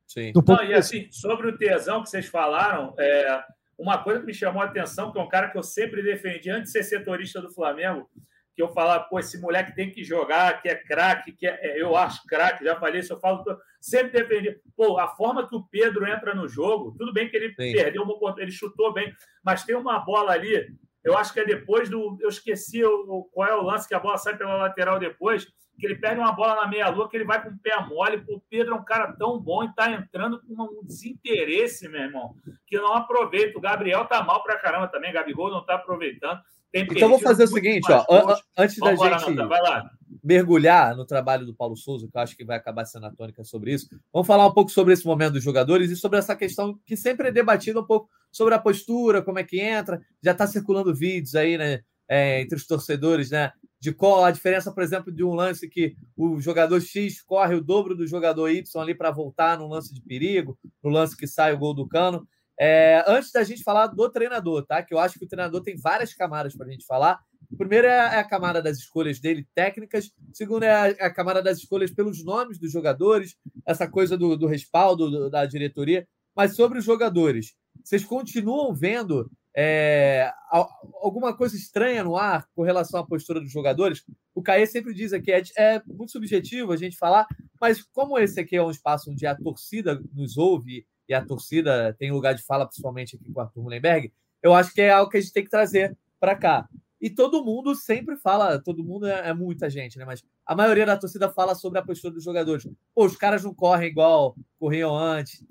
Sim. Um não, e assim, sobre o tesão que vocês falaram, é, uma coisa que me chamou a atenção, que é um cara que eu sempre defendi antes de ser setorista do Flamengo, que eu falava, pô, esse moleque tem que jogar, que é craque, que é, é eu acho craque, já falei isso, eu falo, sempre defendi. Pô, a forma que o Pedro entra no jogo, tudo bem que ele Sim. perdeu, ele chutou bem, mas tem uma bola ali, eu acho que é depois do. Eu esqueci o, qual é o lance que a bola sai pela lateral depois, que ele perde uma bola na meia-lua, que ele vai com o pé mole. O Pedro é um cara tão bom e está entrando com um desinteresse, meu irmão, que não aproveita. O Gabriel tá mal pra caramba também, Gabigol não tá aproveitando. então vou fazer o seguinte, ó, antes da gente mergulhar no trabalho do Paulo Souza, que eu acho que vai acabar sendo a tônica sobre isso, vamos falar um pouco sobre esse momento dos jogadores e sobre essa questão que sempre é debatida um pouco sobre a postura, como é que entra. Já está circulando vídeos aí, né? É, entre os torcedores, né? De qual a diferença, por exemplo, de um lance que o jogador X corre o dobro do jogador Y ali para voltar num lance de perigo, no lance que sai o gol do cano. É, antes da gente falar do treinador, tá? Que eu acho que o treinador tem várias camadas para a gente falar. Primeiro é a camada das escolhas dele técnicas, segundo é a, a camada das escolhas pelos nomes dos jogadores, essa coisa do, do respaldo do, da diretoria. Mas sobre os jogadores, vocês continuam vendo é, alguma coisa estranha no ar com relação à postura dos jogadores. O Caê sempre diz aqui, é, é, muito subjetivo a gente falar, mas como esse aqui é um espaço onde a torcida nos ouve e a torcida tem lugar de fala, principalmente aqui com o Arthur Mullenberg, eu acho que é algo que a gente tem que trazer para cá. E todo mundo sempre fala, todo mundo é, é, muita gente, né? Mas a maioria da torcida fala sobre a postura dos jogadores. Pô, os caras não correm igual corriam antes.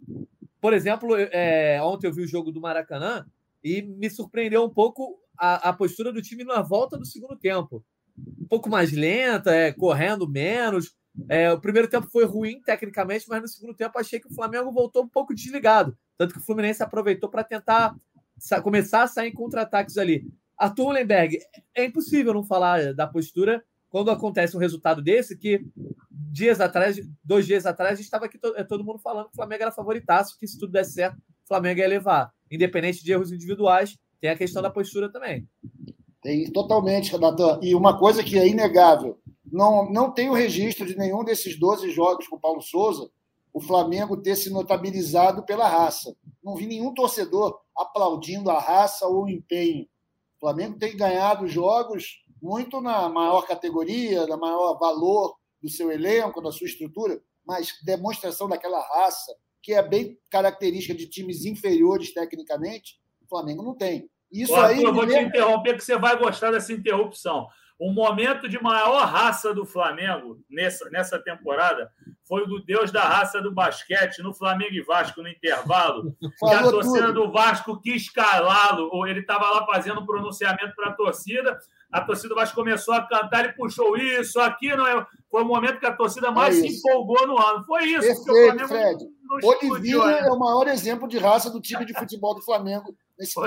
Por exemplo, é, ontem eu vi o jogo do Maracanã, e me surpreendeu um pouco a, a postura do time na volta do segundo tempo. Um pouco mais lenta, é, correndo menos. É, o primeiro tempo foi ruim tecnicamente, mas no segundo tempo achei que o Flamengo voltou um pouco desligado. Tanto que o Fluminense aproveitou para tentar começar a sair em contra-ataques ali. Arthur Mullenberg, é impossível não falar da postura quando acontece um resultado desse que dias atrás, dois dias atrás, a gente estava aqui todo, todo mundo falando que o Flamengo era favoritaço, que se tudo desse certo, o Flamengo ia levar independente de erros individuais, tem a questão da postura também. Tem totalmente, Natan. E uma coisa que é inegável: não, não tem o registro de nenhum desses 12 jogos com o Paulo Souza o Flamengo ter se notabilizado pela raça. Não vi nenhum torcedor aplaudindo a raça ou o empenho. O Flamengo tem ganhado jogos muito na maior categoria, na maior valor do seu elenco, da sua estrutura, mas demonstração daquela raça, que é bem característica de times inferiores tecnicamente, o Flamengo não tem. Isso Arthur, aí. Eu vou te interromper, que você vai gostar dessa interrupção. O momento de maior raça do Flamengo nessa, nessa temporada foi o do Deus da raça do basquete no Flamengo e Vasco no intervalo. que a torcida tudo. do Vasco quis calá-lo. Ele estava lá fazendo um pronunciamento para a torcida a torcida do Vasco começou a cantar, ele puxou isso, aqui não é. Foi o momento que a torcida mais é se empolgou no ano. Foi isso. Perfeito, Fred. Oliveira é o maior exemplo de raça do time de futebol do Flamengo nesse,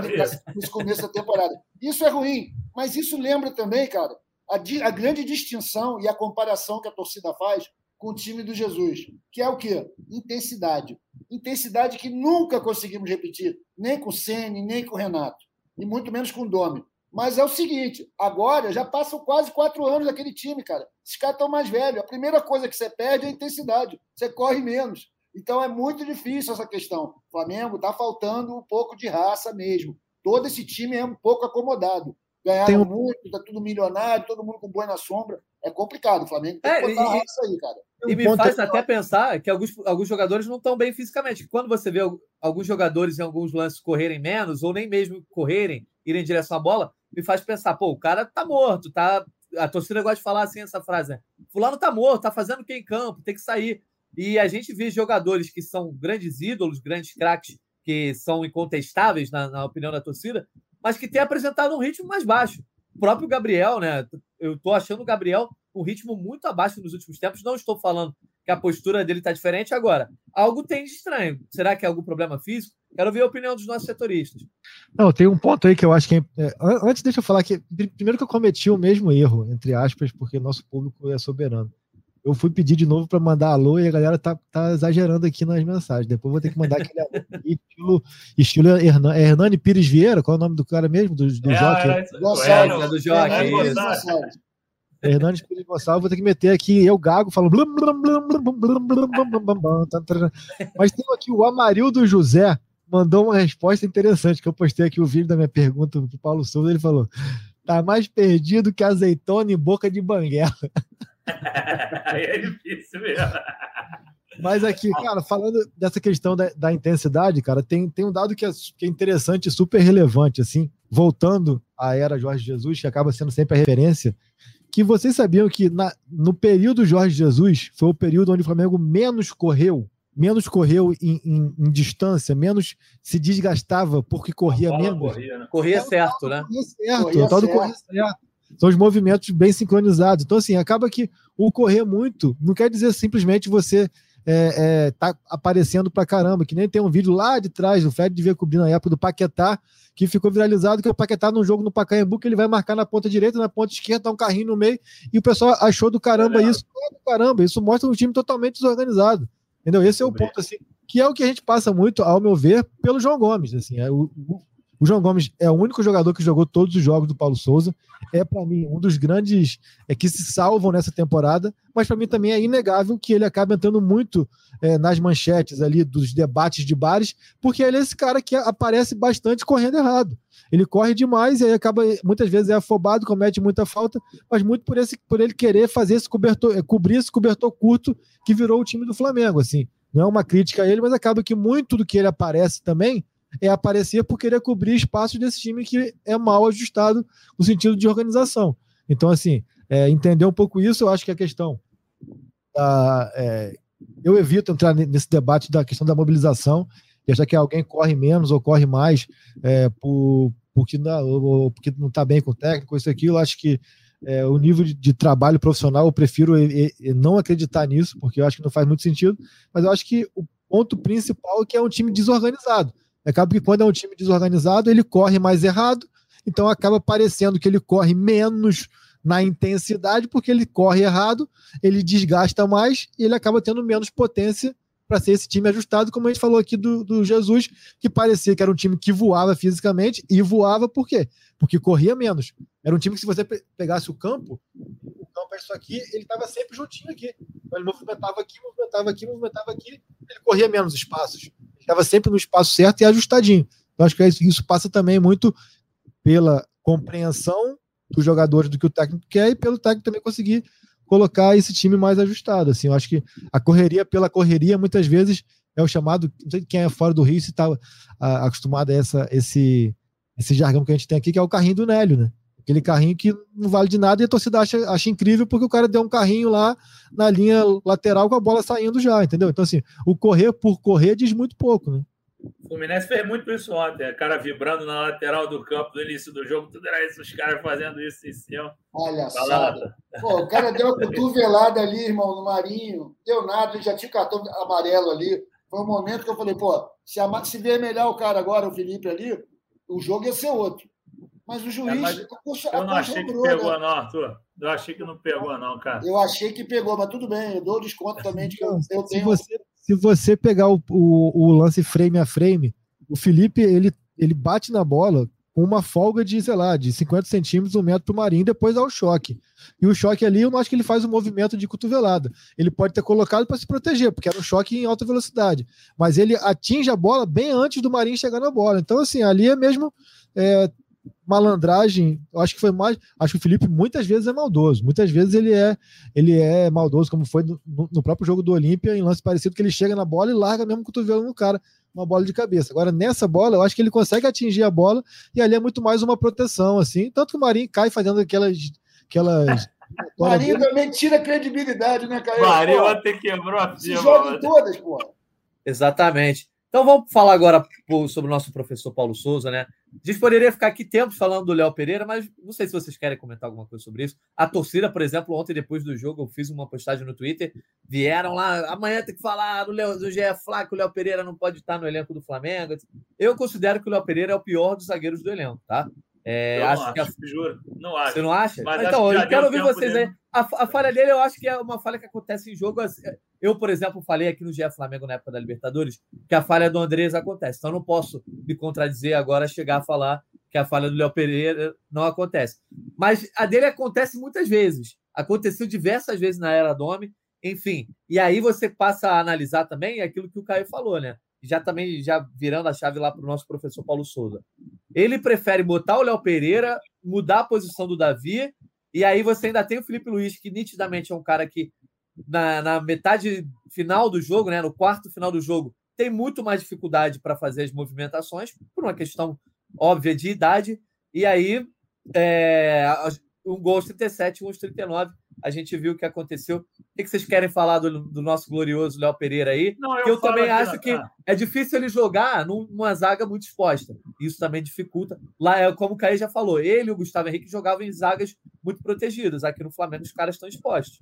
nesse começo da temporada. Isso é ruim, mas isso lembra também, cara, a, a grande distinção e a comparação que a torcida faz com o time do Jesus, que é o quê? Intensidade. Intensidade que nunca conseguimos repetir, nem com o Ceni, nem com o Renato, e muito menos com o Domi. Mas é o seguinte, agora já passam quase quatro anos daquele time, cara. Esses caras estão mais velhos. A primeira coisa que você perde é a intensidade. Você corre menos. Então é muito difícil essa questão. O Flamengo está faltando um pouco de raça mesmo. Todo esse time é um pouco acomodado. Ganharam um... muito, está tudo milionário, todo mundo com boi na sombra. É complicado. O Flamengo tem que é, botar e, raça aí, cara. E me faz é... até pensar que alguns, alguns jogadores não estão bem fisicamente. Quando você vê alguns jogadores em alguns lances correrem menos, ou nem mesmo correrem, irem em direção à bola, me faz pensar, pô, o cara tá morto, tá. A torcida gosta de falar assim essa frase, né? Fulano tá morto, tá fazendo o que em campo, tem que sair. E a gente vê jogadores que são grandes ídolos, grandes craques, que são incontestáveis na, na opinião da torcida, mas que têm apresentado um ritmo mais baixo. O próprio Gabriel, né? Eu tô achando o Gabriel um ritmo muito abaixo nos últimos tempos. Não estou falando que a postura dele está diferente agora. Algo tem de estranho. Será que é algum problema físico? Quero ver a opinião dos nossos setoristas. Não, tem um ponto aí que eu acho que. É, é antes, deixa eu falar que. Primeiro que eu cometi o mesmo erro, entre aspas, porque nosso público é soberano. Eu fui pedir de novo para mandar alô e a galera tá, tá exagerando aqui nas mensagens. Depois vou ter que mandar aquele alô estilo, estilo Hernan, é Hernani Pires Vieira, qual é o nome do cara mesmo? Do, do é, Jockey? É, é, é, do Jockey. É, Hernandes Pires Gonçalves, vou ter que meter aqui eu gago, falo mas tem aqui o Amarildo José mandou uma resposta interessante, que eu postei aqui o vídeo da minha pergunta pro Paulo Souza, ele falou, tá mais perdido que azeitona em boca de banguela. é difícil mesmo. Mas aqui, cara, falando dessa questão da, da intensidade, cara, tem, tem um dado que é, que é interessante e super relevante, assim, voltando à era Jorge Jesus, que acaba sendo sempre a referência, que vocês sabiam que na, no período Jorge Jesus foi o período onde o Flamengo menos correu, menos correu em, em, em distância, menos se desgastava porque corria menos. Corria, né? corria certo, né? Corria certo, corria o tal do corria certo. São os movimentos bem sincronizados. Então, assim, acaba que o correr muito não quer dizer simplesmente você é, é, tá aparecendo pra caramba, que nem tem um vídeo lá de trás, o Fred devia cobrir na época do Paquetá, que ficou viralizado, que o Paquetá num jogo no Pacaembu, que ele vai marcar na ponta direita, na ponta esquerda, tá um carrinho no meio, e o pessoal achou do caramba isso, do caramba, isso mostra um time totalmente desorganizado, entendeu? Esse é o ponto, assim, que é o que a gente passa muito, ao meu ver, pelo João Gomes, assim, é o, o João Gomes é o único jogador que jogou todos os jogos do Paulo Souza. É, para mim, um dos grandes é, que se salvam nessa temporada. Mas, para mim, também é inegável que ele acaba entrando muito é, nas manchetes ali dos debates de bares, porque ele é esse cara que aparece bastante correndo errado. Ele corre demais e aí acaba, muitas vezes, é afobado, comete muita falta, mas muito por, esse, por ele querer fazer esse cobertor, é, cobrir esse cobertor curto que virou o time do Flamengo. Assim. Não é uma crítica a ele, mas acaba que muito do que ele aparece também é aparecer por querer cobrir espaços desse time que é mal ajustado no sentido de organização. Então, assim, é, entender um pouco isso, eu acho que a questão da, é, eu evito entrar nesse debate da questão da mobilização e achar que alguém corre menos ou corre mais é, por, porque, não, está bem com o técnico, isso aqui, eu acho que é, o nível de, de, trabalho profissional, eu prefiro e, e não acreditar nisso, porque eu acho que não faz muito sentido, mas eu acho que o ponto principal é que é um time desorganizado. Acaba que quando é um time desorganizado, ele corre mais errado, então acaba parecendo que ele corre menos na intensidade, porque ele corre errado, ele desgasta mais e ele acaba tendo menos potência para ser esse time ajustado, como a gente falou aqui do, do, Jesus, que parecia que era um time que voava fisicamente, e voava por quê? Porque corria menos. Era um time que, se você pegasse o campo, o campo é isso aqui, ele estava sempre juntinho aqui. Então, ele movimentava aqui, movimentava aqui, movimentava aqui, ele corria menos espaços estava sempre no espaço certo e ajustadinho. Então, acho que é isso passa também muito pela compreensão dos jogadores do que o técnico quer e pelo técnico também conseguir colocar esse time mais ajustado. Assim, eu acho que a correria pela correria muitas vezes é o chamado, não sei quem é fora do Rio se está acostumado a essa, esse, esse jargão que a gente tem aqui, que é o carrinho do Nélio, né? Aquele carrinho que não vale de nada e a torcida acha, acha incrível porque o cara deu um carrinho lá na linha lateral com a bola saindo já, entendeu? Então, assim, o correr por correr diz muito pouco, né? O Fluminense fez muito isso ontem, o cara vibrando na lateral do campo no início do jogo, tudo era isso, os caras fazendo isso em cima. Olha só. Pô, o cara deu uma cotovelada ali, irmão, no Marinho, deu nada, ele já tinha cartão amarelo ali. Foi um momento que eu falei, pô, se, a, se melhor o cara agora, o Felipe ali, o jogo ia ser outro. Mas o juiz. É, mas eu não achei que pegou, né? não, Arthur. Eu achei que não pegou, não, cara. Eu achei que pegou, mas tudo bem, eu dou desconto também de que eu, eu tenho. Se você, se você pegar o, o, o, lance frame a frame, o Felipe ele, ele bate na bola com uma folga de, sei lá, de 50 centímetros, um metro para o Marinho, depois dá o choque. E o choque ali, eu não acho que ele faz um movimento de cotovelada. Ele pode ter colocado para se proteger, porque era um choque em alta velocidade. Mas ele atinge a bola bem antes do Marinho chegar na bola. Então, assim, ali é mesmo é, malandragem, eu acho que foi mais. Acho que o Felipe muitas vezes é maldoso. Muitas vezes ele é ele é maldoso, como foi no, no próprio jogo do Olímpia, em lance parecido, que ele chega na bola e larga mesmo o cotovelo no cara, uma bola de cabeça. Agora, nessa bola, eu acho que ele consegue atingir a bola e ali é muito mais uma proteção, assim. Tanto que o Marinho cai fazendo aquelas. aquelas Marinho também tira credibilidade, né, Caio? Marinho até quebrou a Se joga todas, pô. Exatamente. Então vamos falar agora sobre o nosso professor Paulo Souza, né? A gente poderia ficar aqui tempo falando do Léo Pereira, mas não sei se vocês querem comentar alguma coisa sobre isso. A torcida, por exemplo, ontem depois do jogo, eu fiz uma postagem no Twitter, vieram lá, amanhã tem que falar do, Léo, do GE Flá que o Léo Pereira não pode estar no elenco do Flamengo. Eu considero que o Léo Pereira é o pior dos zagueiros do elenco, tá? É, eu acho, acho que a... juro. Não acho. Você não acha? Mas então, eu quero ouvir vocês dele. aí. A, a, falha dele, eu acho que é uma falha que acontece em jogo. Eu, por exemplo, falei aqui no GE Flamengo na época da Libertadores que a falha do Andrés acontece. Então, eu não posso me contradizer agora, chegar a falar que a falha do Léo Pereira não acontece. Mas a dele acontece muitas vezes. Aconteceu diversas vezes na era Dome. Enfim, e aí você passa a analisar também aquilo que o Caio falou, né? já também já virando a chave lá para o nosso professor Paulo Souza. Ele prefere botar o Léo Pereira, mudar a posição do Davi, e aí você ainda tem o Felipe Luiz, que nitidamente é um cara que na, na metade final do jogo, né, no quarto final do jogo, tem muito mais dificuldade para fazer as movimentações, por uma questão óbvia de idade, e aí é, um gol aos 37 um aos 39. A gente viu o que aconteceu. O que vocês querem falar do, do nosso glorioso Léo Pereira aí? Não, eu, eu também acho que é difícil ele jogar numa zaga muito exposta. Isso também dificulta. Lá, é como o Caí já falou, ele e o Gustavo Henrique jogavam em zagas muito protegidas. Aqui no Flamengo os caras estão expostos.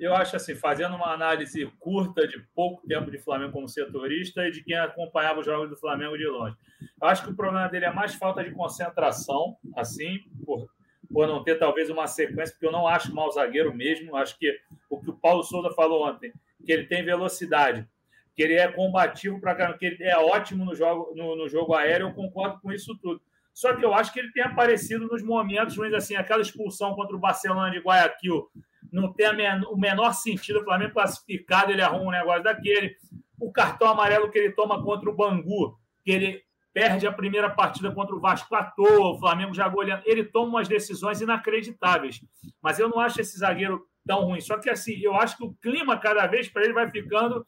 Eu acho assim, fazendo uma análise curta de pouco tempo de Flamengo como setorista e de quem acompanhava os jogos do Flamengo de longe. Eu acho que o problema dele é mais falta de concentração, assim, por por não ter talvez uma sequência, porque eu não acho mau zagueiro mesmo. Acho que o que o Paulo Souza falou ontem, que ele tem velocidade, que ele é combativo para caramba, que ele é ótimo no jogo, no, no, jogo aéreo, eu concordo com isso tudo. Só que eu acho que ele tem aparecido nos momentos ruins, assim, aquela expulsão contra o Barcelona de Guayaquil não tem men o menor sentido. O Flamengo classificado, ele arruma um negócio daquele. O cartão amarelo que ele toma contra o Bangu, que ele perde a primeira partida contra o Vasco à toa, o Flamengo já goleando. Ele toma umas decisões inacreditáveis. Mas eu não acho esse zagueiro tão ruim. Só que assim, eu acho que o clima cada vez para ele vai ficando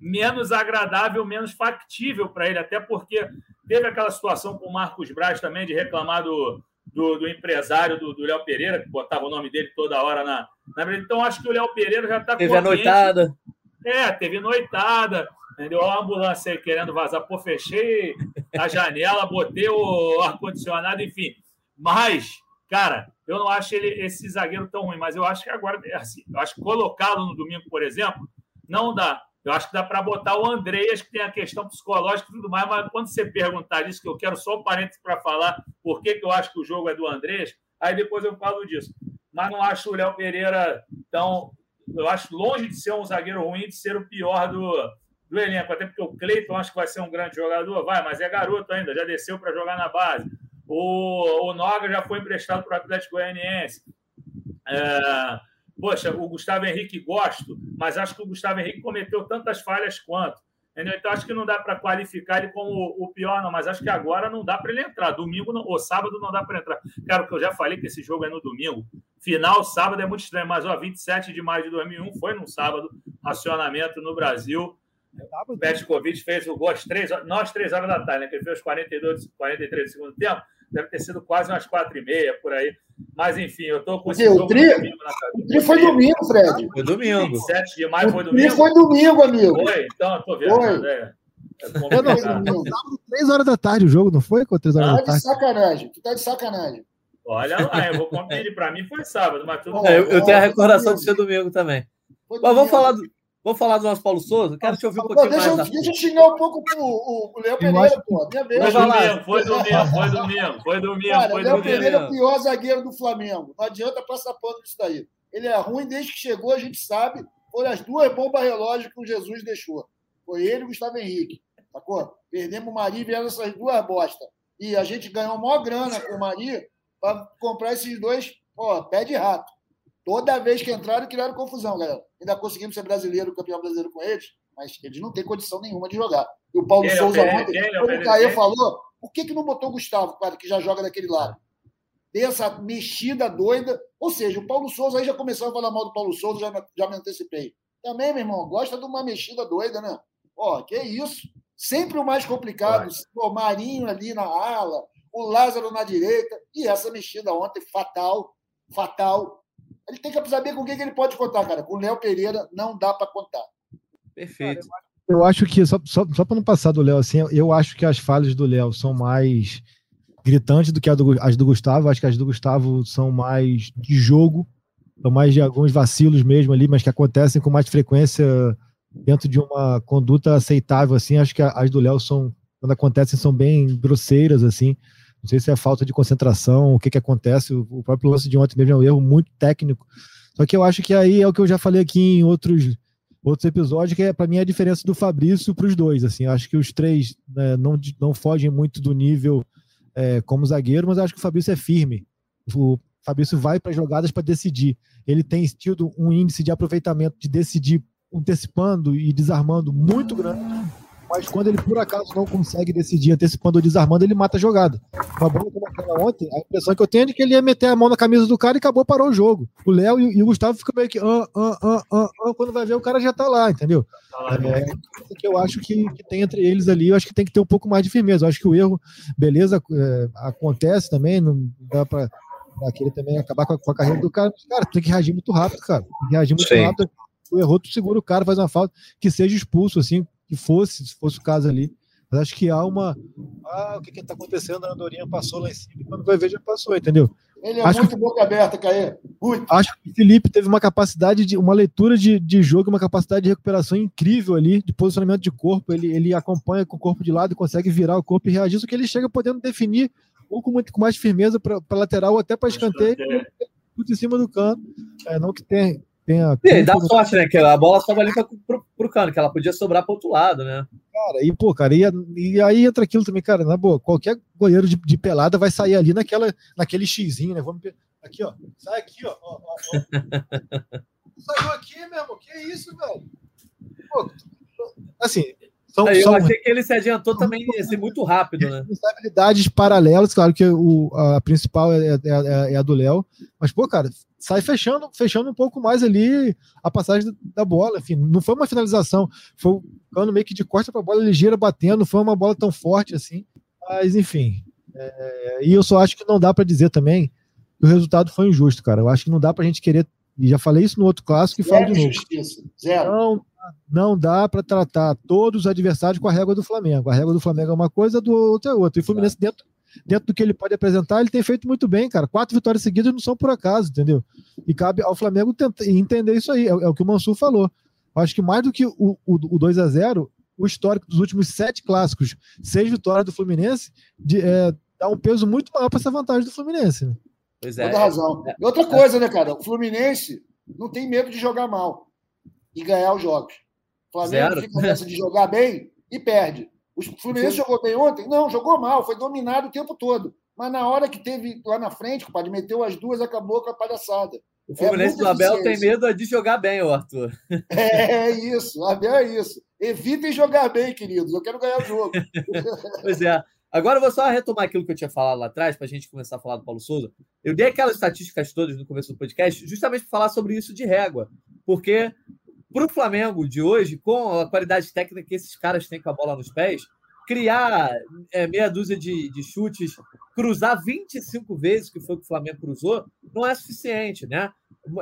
menos agradável, menos factível para ele, até porque teve aquela situação com o Marcos Braz também de reclamar do, do, do empresário do Léo Pereira, que botava o nome dele toda hora na. na... Então acho que o Léo Pereira já está Teve a noitada. É, teve noitada. Entendeu? A ambulância aí querendo vazar. Pô, fechei a janela, botei o ar-condicionado, enfim. Mas, cara, eu não acho ele, esse zagueiro tão ruim, mas eu acho que agora, é assim, eu acho que colocá-lo no domingo, por exemplo, não dá. Eu acho que dá para botar o Andreas, que tem a questão psicológica e tudo mais, mas quando você perguntar isso, que eu quero só um parênteses para falar por que, que eu acho que o jogo é do Andreas, aí depois eu falo disso. Mas não acho o Léo Pereira tão. Eu acho longe de ser um zagueiro ruim, de ser o pior do, do elenco, até porque o Cleiton acho que vai ser um grande jogador, vai, mas é garoto ainda, já desceu para jogar na base. O, o Noga já foi emprestado para o Atlético Goianiense. É, poxa, o Gustavo Henrique gosto, mas acho que o Gustavo Henrique cometeu tantas falhas quanto. Entendeu? Então acho que não dá para qualificar ele como o pior, não, mas acho que agora não dá para ele entrar. Domingo não, ou sábado não dá para entrar. Cara, o que eu já falei que esse jogo é no domingo. Final sábado é muito estranho, mas ó, 27 de maio de 2001 foi num sábado, acionamento no Brasil. O Petkovic fez o gol às três horas, nós três horas da tarde, né? Que ele fez os 42, 43 do segundo tempo. Deve ter sido quase umas quatro e meia, por aí. Mas, enfim, eu tô com esse o tri, o tri foi domingo, Fred. Foi domingo. 27 de maio foi domingo. O tri foi domingo, amigo. Foi? Então, eu tô vendo. Foi. É. É três horas da tarde o jogo, não foi? Com três horas tá da tarde. de sacanagem. Tu tá de sacanagem. Olha lá, eu vou conferir. Para mim foi sábado, mas tudo é, eu, eu, tenho a recordação de ser domingo também. Mas vamos falar do, Vamos falar do nosso Paulo Souza? Quero te ouvir um pouquinho deixa, mais. Deixa eu xingar um pouco o, o, o Léo Pereira, pô. Minha vez. Foi domingo, foi domingo, foi. Cara, foi Léo Pereira é o pior zagueiro do Flamengo. Não adianta passar pano nisso daí. Ele é ruim desde que chegou, a gente sabe. Foram as duas bombas relógio que o Jesus deixou. Foi ele e o Gustavo Henrique. Sacou? Perdemos o Mari e vieram essas duas bostas. E a gente ganhou maior grana com o Mari para comprar esses dois, ó, pé de rato. Toda vez que entraram, criaram confusão, galera. Ainda conseguimos ser brasileiro, campeão brasileiro com eles, mas eles não têm condição nenhuma de jogar. E o Paulo Souza ontem, como o Caê falou, por que, que não botou o Gustavo, cara, que já joga daquele lado? Tem essa mexida doida. Ou seja, o Paulo Souza aí já começou a falar mal do Paulo Souza, já, já me antecipei. Também, meu irmão, gosta de uma mexida doida, né? Ó, que isso. Sempre o mais complicado. O Marinho ali na ala, o Lázaro na direita. E essa mexida ontem, fatal, fatal. Ele tem que saber com quem que ele pode contar, cara. Com o Léo Pereira não dá para contar. Perfeito. eu acho que, só, só, só para não passar do Léo assim, eu acho que as falhas do Léo são mais gritantes do que do, as do Gustavo. Acho que as do Gustavo são mais de jogo, são mais de alguns vacilos mesmo ali, mas que acontecem com mais frequência dentro de uma conduta aceitável, assim. Acho que as do Léo são, quando acontecem, são bem grosseiras, assim. Não sei se é falta de concentração, o que, que acontece. O próprio lance de ontem mesmo é um erro muito técnico. Só que eu acho que aí é o que eu já falei aqui em outros, outros episódios, que é para mim a diferença do Fabrício para os dois. Assim, acho que os três né, não, não fogem muito do nível é, como zagueiro, mas acho que o Fabrício é firme. O Fabrício vai para jogadas para decidir. Ele tem tido um índice de aproveitamento de decidir antecipando e desarmando muito grande mas quando ele por acaso não consegue decidir antecipando ou desarmando, ele mata a jogada. Uma bola como aquela ontem, a impressão que eu tenho é de que ele ia meter a mão na camisa do cara e acabou, parou o jogo. O Léo e, e, o Gustavo ficam meio que ah, ah, ah, ah, ah, quando vai ver o cara já tá lá, entendeu? Tá é, é que eu acho que, que, tem entre eles ali, eu acho que tem que ter um pouco mais de firmeza. Eu acho que o erro, beleza, é, acontece também, não dá pra querer também acabar com a, com a, carreira do cara. Cara, tem que reagir muito rápido, cara. Tem que reagir muito Sim. rápido. Tu errou, tu segura o cara, faz uma falta, que seja expulso, assim, que fosse, se fosse o caso ali. Mas acho que há uma. Ah, o que que tá acontecendo? A Andorinha passou lá em cima, e quando vai ver, já passou, entendeu? Ele é acho muito que, boca aberta, Caê. Muito. Acho que o Felipe teve uma capacidade de uma leitura de, de jogo, uma capacidade de recuperação incrível ali, de posicionamento de corpo. Ele, ele acompanha com o corpo de lado e consegue virar o corpo e reagir, só que ele chega podendo definir ou com, muito, com mais firmeza para lateral ou até para escanteio, tudo em cima do canto. É, não que tenha. Tenha e dá sorte, né? Que a bola estava ali para o cano, que ela podia sobrar para outro lado, né? Cara, e pô, cara, e, e, aí entra aquilo também, cara, na boa, qualquer goleiro de, de pelada vai sair ali naquela, naquele xizinho, né? Vamos aqui, ó, sai aqui, ó, ó, ó, ó. Saiu aqui, meu irmão, que isso, velho? Pô, assim, são, eu são... achei que ele se adiantou também assim, muito rápido, né? Responsabilidades paralelas, claro que o, a principal é, é, é, é a do Léo, mas, pô, cara, sai fechando, fechando um pouco mais ali a passagem da bola. Enfim, não foi uma finalização, foi ficando meio que de costa para a bola ligeira batendo, não foi uma bola tão forte assim. Mas, enfim. É, e eu só acho que não dá para dizer também que o resultado foi injusto, cara. Eu acho que não dá para a gente querer. E já falei isso no outro clássico e falo de novo. Justiça. Zero. Não, não dá para tratar todos os adversários com a régua do Flamengo. A régua do Flamengo é uma coisa, do outro é outra. E o Fluminense, dentro, dentro do que ele pode apresentar, ele tem feito muito bem, cara. Quatro vitórias seguidas não são por acaso, entendeu? E cabe ao Flamengo tentar, entender isso aí. É, é, o que o Mansur falou. Eu acho que mais do que o, o, o 2 a 0 o histórico dos últimos sete clássicos, seis vitórias do Fluminense, de, é, dá um peso muito maior para essa vantagem do Fluminense. Né? Pois é. Toda razão. E outra coisa, né, cara? O Fluminense não tem medo de jogar mal e ganhar os jogos. O Flamengo Zero. fica nessa de jogar bem e perde. O Fluminense Sim. jogou bem ontem? Não, jogou mal, foi dominado o tempo todo. Mas na hora que teve lá na frente, compadre, meteu as duas, acabou com a palhaçada. O Fluminense é do Abel tem medo de jogar bem, Arthur. É, é isso, o Abel é isso. Evitem jogar bem, queridos. Eu quero ganhar o jogo. pois é. Agora eu vou só retomar aquilo que eu tinha falado lá atrás, para a gente começar a falar do Paulo Souza. Eu dei aquelas estatísticas todas no começo do podcast, justamente para falar sobre isso de régua. Porque para o Flamengo de hoje, com a qualidade técnica que esses caras têm com a bola nos pés, criar é, meia dúzia de, de, chutes, cruzar 25 vezes, que foi o que o Flamengo cruzou, não é suficiente, né?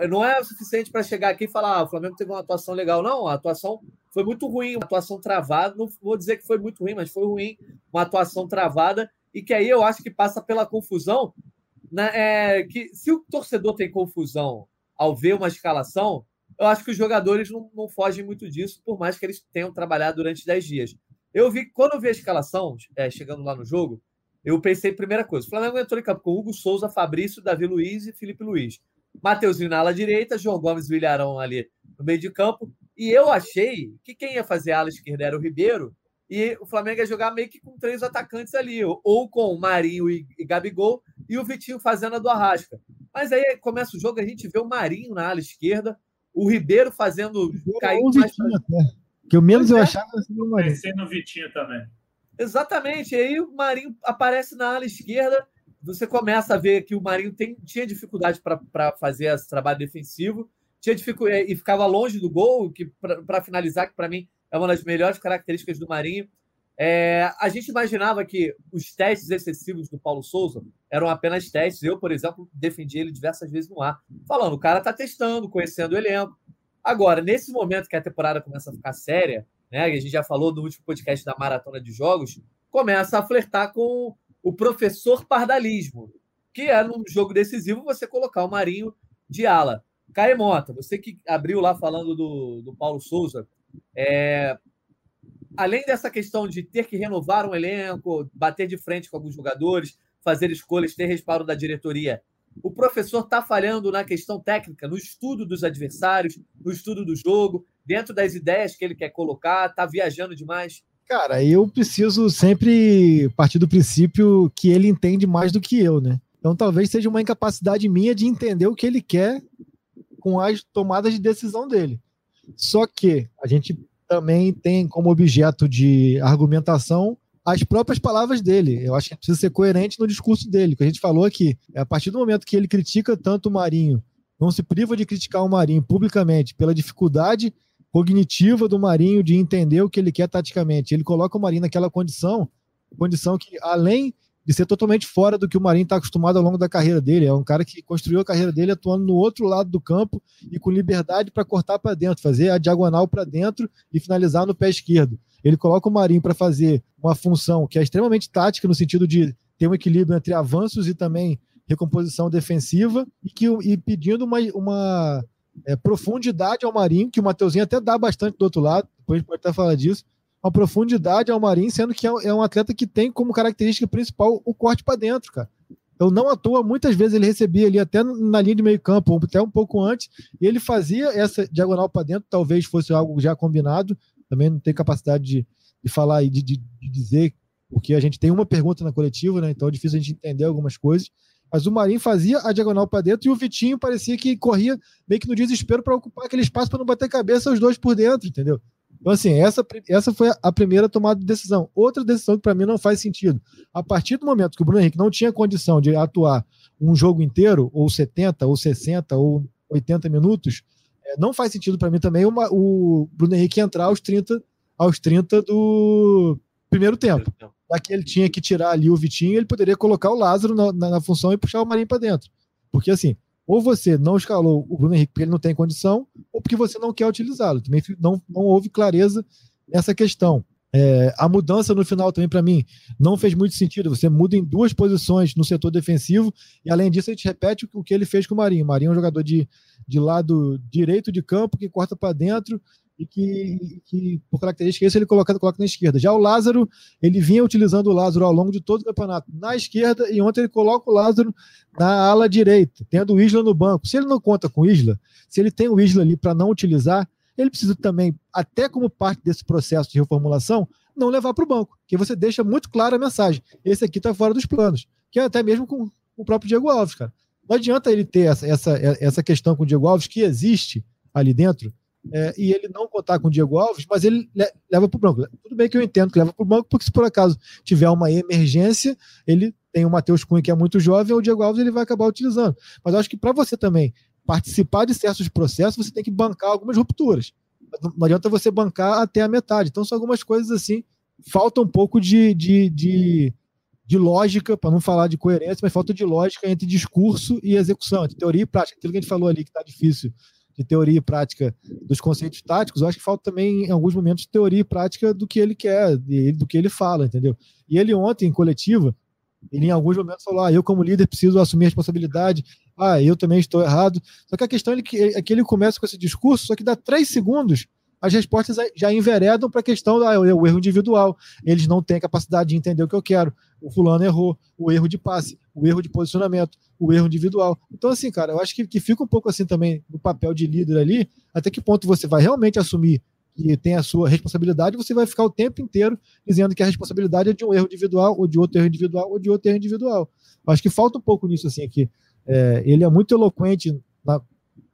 Não é suficiente para chegar aqui e falar: ah, o Flamengo teve uma atuação legal. Não, a atuação foi muito ruim, uma atuação travada. Não vou dizer que foi muito ruim, mas foi ruim, uma atuação travada. E que aí eu acho que passa pela confusão. Né, é, que se o torcedor tem confusão ao ver uma escalação, eu acho que os jogadores não, não fogem muito disso, por mais que eles tenham trabalhado durante 10 dias. Eu vi, quando eu vi a escalação, é, chegando lá no jogo, eu pensei, primeira coisa, o Flamengo entrou em campo com Hugo Souza, Fabrício, Davi Luiz e Felipe Luiz. Mateuzinho na ala direita, João Gomes e Vilharão ali no meio de campo. E eu achei que quem ia fazer a ala esquerda era o Ribeiro, e o Flamengo ia jogar meio que com três atacantes ali, ou com Marinho e, Gabigol, e o Vitinho fazendo a do Arrasca. Mas aí começa o jogo, a gente vê o Marinho na ala esquerda, o Ribeiro fazendo cair mais. Vitinho, que o menos pois eu é. achava assim no Marinho. Pensei no Vitinho também. Exatamente. E aí o Marinho aparece na ala esquerda. Você começa a ver que o Marinho tem, tinha dificuldade para fazer esse trabalho defensivo, tinha dificuldade, e ficava longe do gol, que para finalizar, que para mim é uma das melhores características do Marinho. É, a gente imaginava que os testes excessivos do Paulo Souza eram apenas testes. Eu, por exemplo, defendi ele diversas vezes no ar, falando: o cara está testando, conhecendo o elenco, Agora, nesse momento que a temporada começa a ficar séria, né? A gente já falou no último podcast da maratona de jogos, começa a flertar com o professor pardalismo, que é num jogo decisivo você colocar o Marinho de ala. Caemota, você que abriu lá falando do, do Paulo Souza, é, além dessa questão de ter que renovar um elenco, bater de frente com alguns jogadores, fazer escolhas, ter respaldo da diretoria, o professor está falhando na questão técnica, no estudo dos adversários, no estudo do jogo, dentro das ideias que ele quer colocar, está viajando demais? Cara, eu preciso sempre partir do princípio que ele entende mais do que eu, né? Então talvez seja uma incapacidade minha de entender o que ele quer com as tomadas de decisão dele. Só que a gente também tem como objeto de argumentação as próprias palavras dele. Eu acho que precisa ser coerente no discurso dele, que a gente falou aqui. É a partir do momento que ele critica tanto o Marinho, não se priva de criticar o Marinho publicamente pela dificuldade cognitiva do Marinho de entender o que ele quer taticamente. Ele coloca o Marinho naquela condição, condição que além de ser totalmente fora do que o Marinho está acostumado ao longo da carreira dele. É um cara que construiu a carreira dele atuando no outro lado do campo e com liberdade para cortar para dentro, fazer a diagonal para dentro e finalizar no pé esquerdo. Ele coloca o Marinho para fazer uma função que é extremamente tática, no sentido de ter um equilíbrio entre avanços e também recomposição defensiva, e, que, e pedindo uma, uma é, profundidade ao Marinho, que o Mateuzinho até dá bastante do outro lado, depois a gente pode até falar disso, uma profundidade ao Marinho, sendo que é, é um atleta que tem como característica principal o corte para dentro, cara. Eu não à toa, muitas vezes ele recebia ali até na linha de meio campo, até um pouco antes, e ele fazia essa diagonal para dentro, talvez fosse algo já combinado, também não tem capacidade de, de falar e de, de, de, dizer, porque a gente tem uma pergunta na coletiva, né? Então é difícil a gente entender algumas coisas. Mas o Marinho fazia a diagonal para dentro e o Vitinho parecia que corria meio que no desespero para ocupar aquele espaço para não bater cabeça os dois por dentro, entendeu? Então, assim, essa, essa foi a primeira tomada de decisão. Outra decisão que para mim não faz sentido. A partir do momento que o Bruno Henrique não tinha condição de atuar um jogo inteiro, ou 70, ou 60, ou 80 minutos, é, não faz sentido para mim também uma, o Bruno Henrique entrar aos 30, aos 30 do primeiro tempo. Que ele tinha que tirar ali o Vitinho, ele poderia colocar o Lázaro na, na, na função e puxar o Marinho para dentro. Porque assim, ou você não escalou o Bruno Henrique porque ele não tem condição, ou porque você não quer utilizá-lo. Também não, não houve clareza nessa questão. É, a mudança no final também, para mim, não fez muito sentido. Você muda em duas posições no setor defensivo, e além disso, a gente repete o que ele fez com o Marinho. O Marinho é um jogador de, de lado direito de campo, que corta para dentro, e que, que, por característica, isso ele coloca, coloca na esquerda. Já o Lázaro, ele vinha utilizando o Lázaro ao longo de todo o campeonato na esquerda, e ontem ele coloca o Lázaro na ala direita, tendo o Isla no banco. Se ele não conta com o Isla, se ele tem o Isla ali para não utilizar, ele precisa também, até como parte desse processo de reformulação, não levar para o banco, que você deixa muito clara a mensagem. Esse aqui está fora dos planos, que é até mesmo com o próprio Diego Alves, cara. Não adianta ele ter essa, essa, essa questão com o Diego Alves, que existe ali dentro, é, e ele não contar com o Diego Alves, mas ele leva para o banco. Tudo bem que eu entendo que leva para o banco, porque se por acaso tiver uma emergência, ele tem o Matheus Cunha, que é muito jovem, o Diego Alves ele vai acabar utilizando. Mas eu acho que para você também participar de certos processos, você tem que bancar algumas rupturas. Não adianta você bancar até a metade. Então são algumas coisas assim, falta um pouco de, de, de, de lógica, para não falar de coerência, mas falta de lógica entre discurso e execução, entre teoria e prática. Aquilo que a gente falou ali que está difícil de teoria e prática dos conceitos táticos, eu acho que falta também, em alguns momentos, teoria e prática do que ele quer, do que ele fala, entendeu? E ele ontem, em coletiva, ele em alguns momentos falou: ah, eu como líder preciso assumir a responsabilidade, ah, eu também estou errado. Só que a questão é que, é que ele começa com esse discurso, só que dá três segundos, as respostas já enveredam para a questão do ah, o erro individual. Eles não têm capacidade de entender o que eu quero. O fulano errou, o erro de passe, o erro de posicionamento, o erro individual. Então, assim, cara, eu acho que, que fica um pouco assim também no papel de líder ali, até que ponto você vai realmente assumir que tem a sua responsabilidade, você vai ficar o tempo inteiro dizendo que a responsabilidade é de um erro individual, ou de outro erro individual, ou de outro erro individual. Eu acho que falta um pouco nisso, assim, aqui. É, ele é muito eloquente na,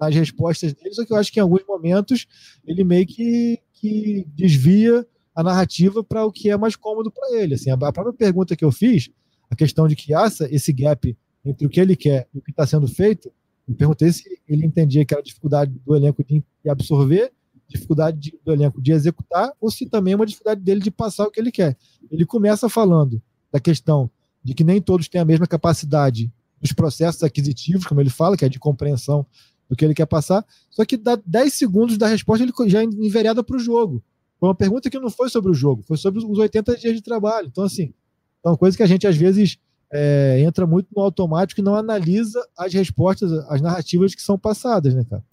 nas respostas dele, só que eu acho que em alguns momentos ele meio que, que desvia a narrativa para o que é mais cômodo para ele. Assim, a, própria pergunta que eu fiz, a questão de que há esse gap entre o que ele quer e o que está sendo feito, eu perguntei se ele entendia que era a dificuldade do elenco de absorver dificuldade de, do elenco de executar ou se também é uma dificuldade dele de passar o que ele quer. Ele começa falando da questão de que nem todos têm a mesma capacidade dos processos aquisitivos, como ele fala, que é de compreensão do que ele quer passar, só que dá 10 segundos da resposta ele já envereda para o jogo. Foi uma pergunta que não foi sobre o jogo, foi sobre os 80 dias de trabalho. Então, assim, é uma coisa que a gente às vezes é, entra muito no automático e não analisa as respostas, as narrativas que são passadas, né, cara?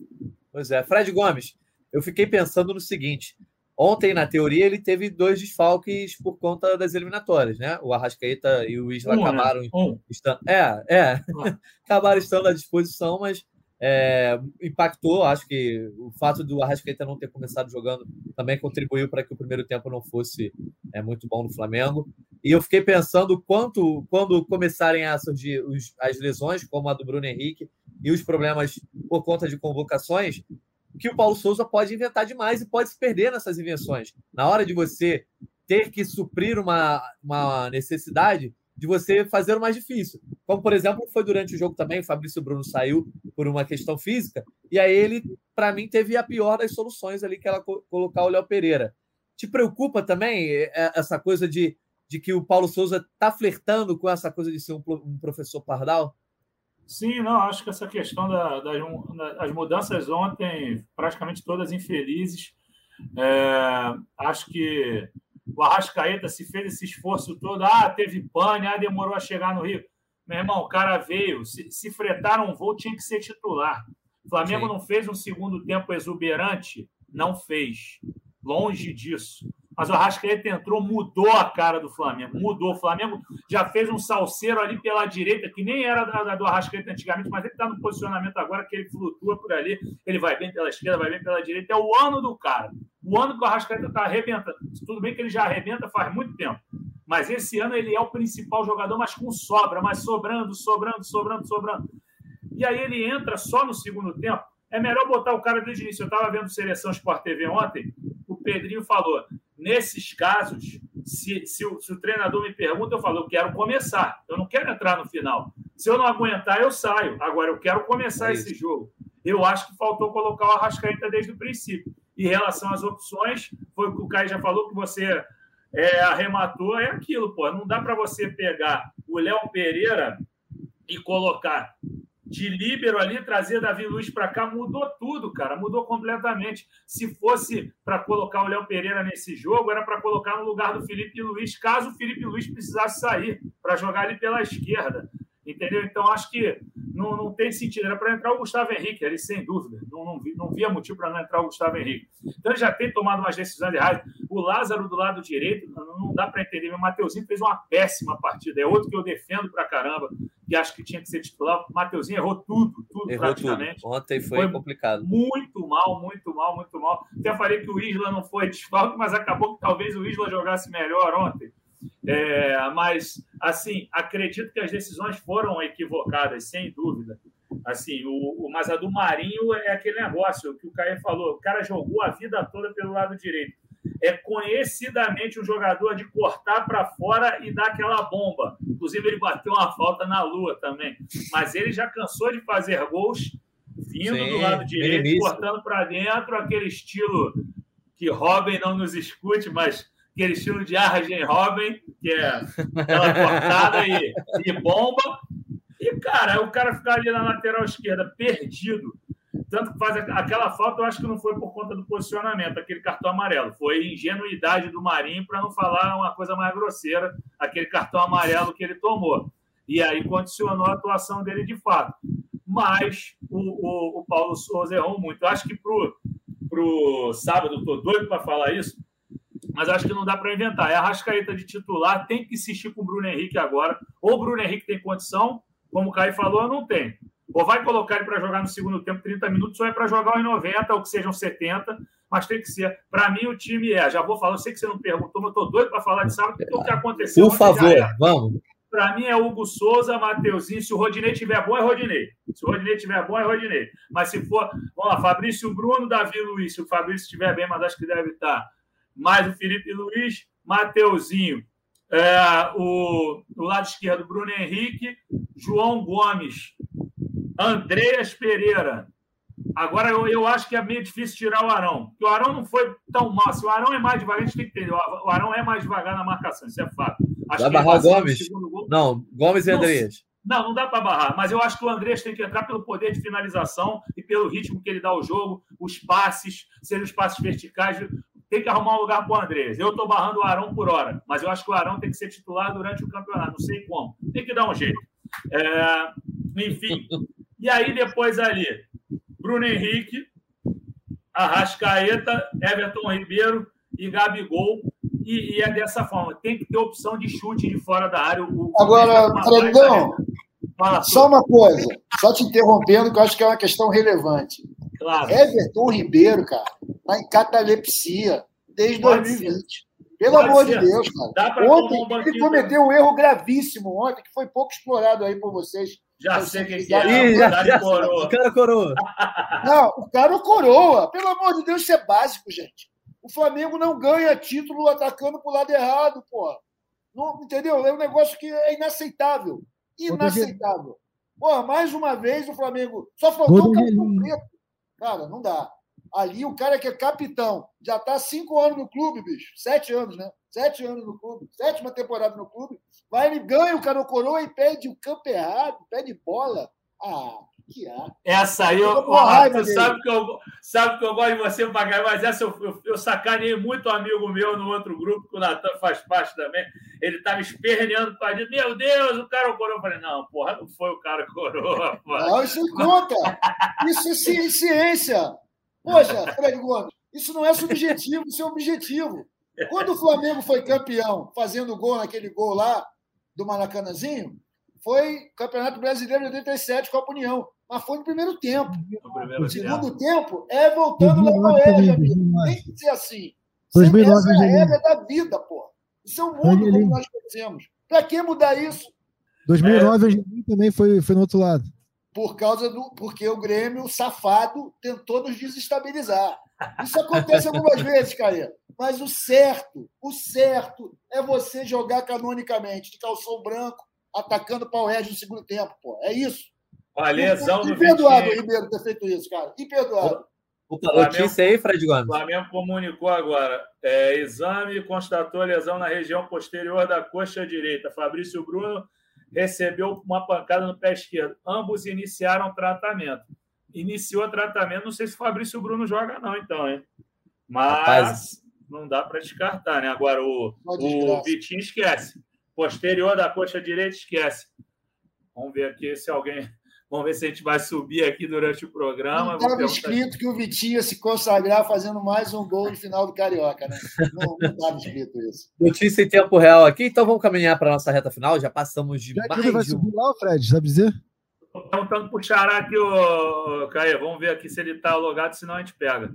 Pois é. Fred Gomes, eu fiquei pensando no seguinte: ontem, na teoria, ele teve dois desfalques por conta das eliminatórias, né? O Arrascaeta e o Isla um, né? acabaram né? um. estando. É, é. acabaram estando à disposição, mas é, impactou. Acho que o fato do Arrascaeta não ter começado jogando também contribuiu para que o primeiro tempo não fosse é, muito bom no Flamengo. E eu fiquei pensando quanto, quando começarem a surgir os, as lesões, como a do Bruno Henrique, e os problemas por conta de convocações, que o Paulo Souza pode inventar demais e pode se perder nessas invenções. Na hora de você ter que suprir uma, uma necessidade, de você fazer o mais difícil. Como, por exemplo, foi durante o jogo também, o Fabrício Bruno saiu por uma questão física, e aí ele, para mim, teve a pior das soluções ali, que era colocar o Léo Pereira. Te preocupa também é, essa coisa de, de que o Paulo Souza está flertando com essa coisa de ser um, um professor pardal? Sim, não, acho que essa questão da, das, das mudanças ontem, praticamente todas infelizes. É, acho que o Arrascaeta se fez esse esforço todo, ah, teve pane, ah, demorou a chegar no Rio. Meu irmão, o cara veio, se, se fretaram um voo, tinha que ser titular. O Flamengo Sim. não fez um segundo tempo exuberante? Não fez. Longe disso. Mas o Arrascaeta entrou, mudou a cara do Flamengo. Mudou. O Flamengo já fez um salseiro ali pela direita, que nem era da, do Arrascaeta antigamente, mas ele está no posicionamento agora que ele flutua por ali. Ele vai bem pela esquerda, vai bem pela direita. É o ano do cara. O ano que o Arrascaeta está arrebentando. Tudo bem que ele já arrebenta faz muito tempo. Mas esse ano ele é o principal jogador, mas com sobra, mas sobrando, sobrando, sobrando, sobrando. E aí ele entra só no segundo tempo. É melhor botar o cara desde o início. Eu estava vendo Seleção Sport TV ontem, o Pedrinho falou: nesses casos, se, se, o, se, o, treinador me pergunta, eu falo: eu quero começar, eu não quero entrar no final. Se eu não aguentar, eu saio. Agora, eu quero começar é esse jogo. Eu acho que faltou colocar o Arrascaeta desde o princípio. Em relação às opções, foi o que o Caio já falou, que você é, arrematou, é aquilo, pô. Não dá para você pegar o Léo Pereira e colocar de líbero ali, trazer Davi Luiz para cá, mudou tudo, cara, mudou completamente. Se fosse para colocar o Léo Pereira nesse jogo, era para colocar no lugar do Felipe Luiz, caso o Felipe Luiz precisasse sair, para jogar ali pela esquerda. Entendeu? Então, acho que não, não tem sentido. Era para entrar o Gustavo Henrique ali, sem dúvida. Não, não, vi, não via motivo para não entrar o Gustavo Henrique. Então, ele já tem tomado umas decisões erradas. O Lázaro do lado direito, não, não dá para entender. O Mateuzinho fez uma péssima partida. É outro que eu defendo para caramba, que acho que tinha que ser titular. O Mateuzinho errou tudo, tudo errou praticamente. Tudo. Ontem foi, foi, complicado. Muito mal, muito mal, muito mal. Até falei que o Isla não foi desfalque, mas acabou que talvez o Isla jogasse melhor ontem. É, mas, assim, acredito que as decisões foram equivocadas, sem dúvida. Assim, o, o, mas a do Marinho é aquele negócio que o Caio falou. O cara jogou a vida toda pelo lado direito. É conhecidamente um jogador de cortar para fora e dar aquela bomba. Inclusive, ele bateu uma falta na lua também. Mas ele já cansou de fazer gols vindo Sim, do lado direito, cortando para dentro, aquele estilo que Robin não nos escute, mas aquele estilo de Argen Robin, que é aquela cortada e, e bomba. E, cara, o cara ficar ali na lateral esquerda, perdido. Tanto que faz aquela falta, eu acho que não foi por conta do posicionamento, aquele cartão amarelo. Foi ingenuidade do Marinho, para não falar uma coisa mais grosseira, aquele cartão amarelo que ele tomou. E aí condicionou a atuação dele de fato. Mas o, o, o Paulo Souza errou muito. Eu acho que pro, pro sábado, estou doido para falar isso, mas acho que não dá para inventar. É a Rascaeta de titular, tem que insistir com o Bruno Henrique agora. Ou o Bruno Henrique tem condição, como o Caio falou, não tem. Ou vai colocar ele para jogar no segundo tempo 30 minutos, ou é para jogar os 90, ou que sejam 70, mas tem que ser. Para mim, o time é. Já vou falar, eu sei que você não perguntou, mas estou doido para falar de sábado, porque o que aconteceu. Por favor, vamos. Para mim é Hugo Souza, Mateuzinho. Se o Rodinei tiver bom, é Rodinei. Se o Rodinei tiver bom, é Rodinei. Mas se for, vamos lá, Fabrício Bruno, Davi Luiz. Se o Fabrício estiver bem, mas acho que deve estar mais o Felipe Luiz, Mateuzinho, é, o, o lado esquerdo, Bruno Henrique, João Gomes, Andreas Pereira. Agora, eu, eu acho que é meio difícil tirar o Arão, porque o Arão não foi tão mal. Se o Arão é mais devagar, a gente tem que entender. O Arão é mais devagar na marcação, isso é fato. Acho Vai barrar o Gomes? Não, Gomes e Andreas. Não, não dá para barrar, mas eu acho que o Andrés tem que entrar pelo poder de finalização e pelo ritmo que ele dá ao jogo, os passes, sejam os passes verticais tem que arrumar um lugar para o Andrés. Eu estou barrando o Arão por hora, mas eu acho que o Arão tem que ser titular durante o campeonato. Não sei como. Tem que dar um jeito. É, enfim. E aí, depois ali, Bruno Henrique, Arrascaeta, Everton Ribeiro e Gabigol. E, e, é dessa forma. Tem que ter opção de chute de fora da área. O, Agora, Fredão, só uma coisa. Só te interrompendo, que eu acho que é uma questão relevante. Claro. Everton Ribeiro, cara, tá em catalepsia desde Pode 2020. Ser. Pelo Pode amor ser. de Deus, cara. Ontem um ele cometeu um erro gravíssimo ontem, que foi pouco explorado aí por vocês. Já sei quem que é. Já, já, já, o cara coroa. Não, o cara coroa. Pelo amor de Deus, isso é básico, gente. O Flamengo não ganha título atacando pro lado errado, porra. Não, entendeu? É um negócio que é inaceitável. Inaceitável. Porra, mais uma vez o Flamengo. Só faltou o cartão preto. Cara, não dá. Ali, o cara que é capitão, já está cinco anos no clube, bicho. Sete anos, né? Sete anos no clube, sétima temporada no clube. Vai, ele ganha o cara coroa e pede o campo errado, pede bola. Ah, que há. Essa aí, eu, porra, tu sabe que, eu, sabe que eu gosto de você pra cá, mas essa eu, eu, eu sacanei muito amigo meu no outro grupo, que o Natan faz parte também. Ele tava esperneando para dizer, meu Deus, o cara coroa. Eu falei, não, porra, não foi o cara coroa. Não, isso conta. Isso é ciência. Poxa, Fred Gomes, isso não é subjetivo, isso é objetivo. Quando o Flamengo foi campeão, fazendo gol naquele gol lá do Maracanãzinho, foi Campeonato Brasileiro de 87 com a União. Mas foi no primeiro tempo. No primeiro segundo tempo. é voltando lá para ele. Tem que ser assim. 2009, Essa é a regra da vida, pô. Isso é o mundo como nós conhecemos. Para que mudar isso? 2009 é. também foi, foi no outro lado por causa do porque o Grêmio safado tentou nos desestabilizar. Isso acontece algumas vezes, Caio. Mas o certo, o certo é você jogar canonicamente, de calção branco, atacando o Regis no segundo tempo, pô. É isso. A lesão do Imperdoável o Ribeiro ter feito isso, cara. Imperdoável. Opa, notícia aí, Fred Gomes. O Flamengo comunicou agora. É, exame constatou lesão na região posterior da coxa direita. Fabrício Bruno recebeu uma pancada no pé esquerdo. Ambos iniciaram tratamento. Iniciou tratamento, não sei se o Fabrício Bruno joga, não, então, hein? Mas Rapaz. não dá para descartar, né? Agora, o, o Vitinho esquece. Posterior da coxa direita, esquece. Vamos ver aqui se alguém Vamos ver se a gente vai subir aqui durante o programa. estava escrito que o Vitinho ia se consagrar fazendo mais um gol no final do Carioca, né? Não estava escrito isso. Notícia em tempo real aqui, então vamos caminhar para a nossa reta final. Já passamos de Já mais vai subir lá, Fred, sabe dizer? Estou perguntando para o Xará aqui, o Caio. Vamos ver aqui se ele está logado, senão a gente pega.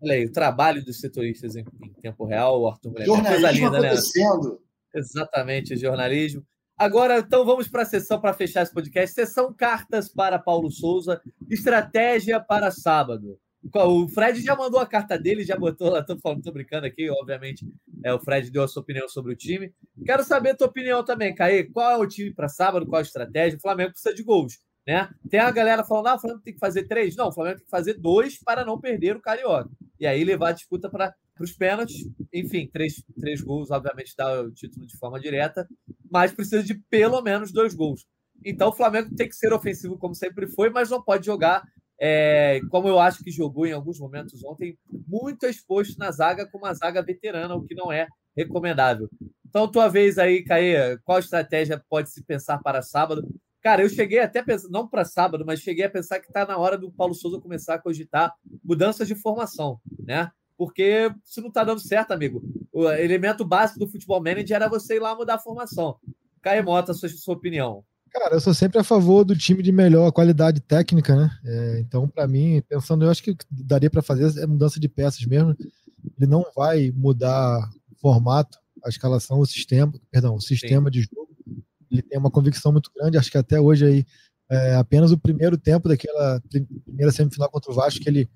Olha aí, o trabalho dos setoristas em, em tempo real, o Arthur Mulher. Jornalismo linda, né? acontecendo. Né? Exatamente, jornalismo. Agora, então, vamos para a sessão para fechar esse podcast. Sessão cartas para Paulo Souza, estratégia para sábado. O Fred já mandou a carta dele, já botou lá, estou falando, tô brincando aqui, obviamente. É, o Fred deu a sua opinião sobre o time. Quero saber a tua opinião também, Caê. Qual é o time para sábado? Qual a estratégia? O Flamengo precisa de gols. Né? Tem a galera falando, ah, o Flamengo tem que fazer três. Não, o Flamengo tem que fazer dois para não perder o Carioca. E aí levar a disputa para os pênaltis. Enfim, três, três gols, obviamente, dá o título de forma direta mas precisa de pelo menos dois gols. Então o Flamengo tem que ser ofensivo como sempre foi, mas não pode jogar é, como eu acho que jogou em alguns momentos ontem, muito exposto na zaga com uma zaga veterana, o que não é recomendável. Então, tua vez aí, Caê, qual estratégia pode se pensar para sábado? Cara, eu cheguei até a pensar, não para sábado, mas cheguei a pensar que está na hora do Paulo Souza começar a cogitar mudanças de formação, né? Porque se não está dando certo, amigo, o elemento básico do futebol manager era você ir lá mudar a formação. Caio Mota, sua, sua opinião. Cara, eu sou sempre a favor do time de melhor qualidade técnica, né? É, então, para mim, pensando, eu acho que daria para fazer é mudança de peças mesmo. Ele não vai mudar o formato, a escalação, o sistema, perdão, o sistema Sim. de jogo. Ele tem uma convicção muito grande. Acho que até hoje aí é apenas o primeiro tempo daquela primeira semifinal contra o Vasco que ele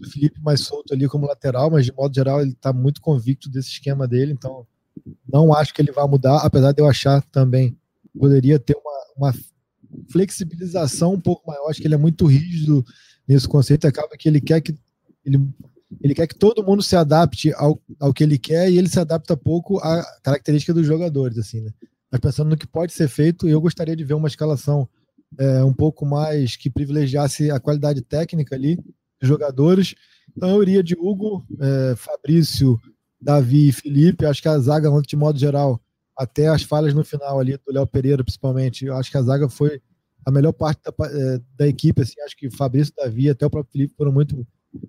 o Felipe mais solto ali como lateral, mas de modo geral ele está muito convicto desse esquema dele, então não acho que ele vai mudar, apesar de eu achar também poderia ter uma, uma flexibilização um pouco maior. Acho que ele é muito rígido nesse conceito, acaba que ele quer que ele, ele quer que todo mundo se adapte ao, ao que ele quer e ele se adapta pouco à característica dos jogadores, assim, né? Mas pensando no que pode ser feito, eu gostaria de ver uma escalação é, um pouco mais que privilegiasse a qualidade técnica ali jogadores. Então eu iria de Hugo, é, Fabrício, Davi e Felipe. Acho que a zaga, de modo geral, até as falhas no final ali do Léo Pereira, principalmente, eu acho que a zaga foi a melhor parte da, é, da equipe. Assim, acho que Fabrício, Davi até o próprio Felipe foram muito,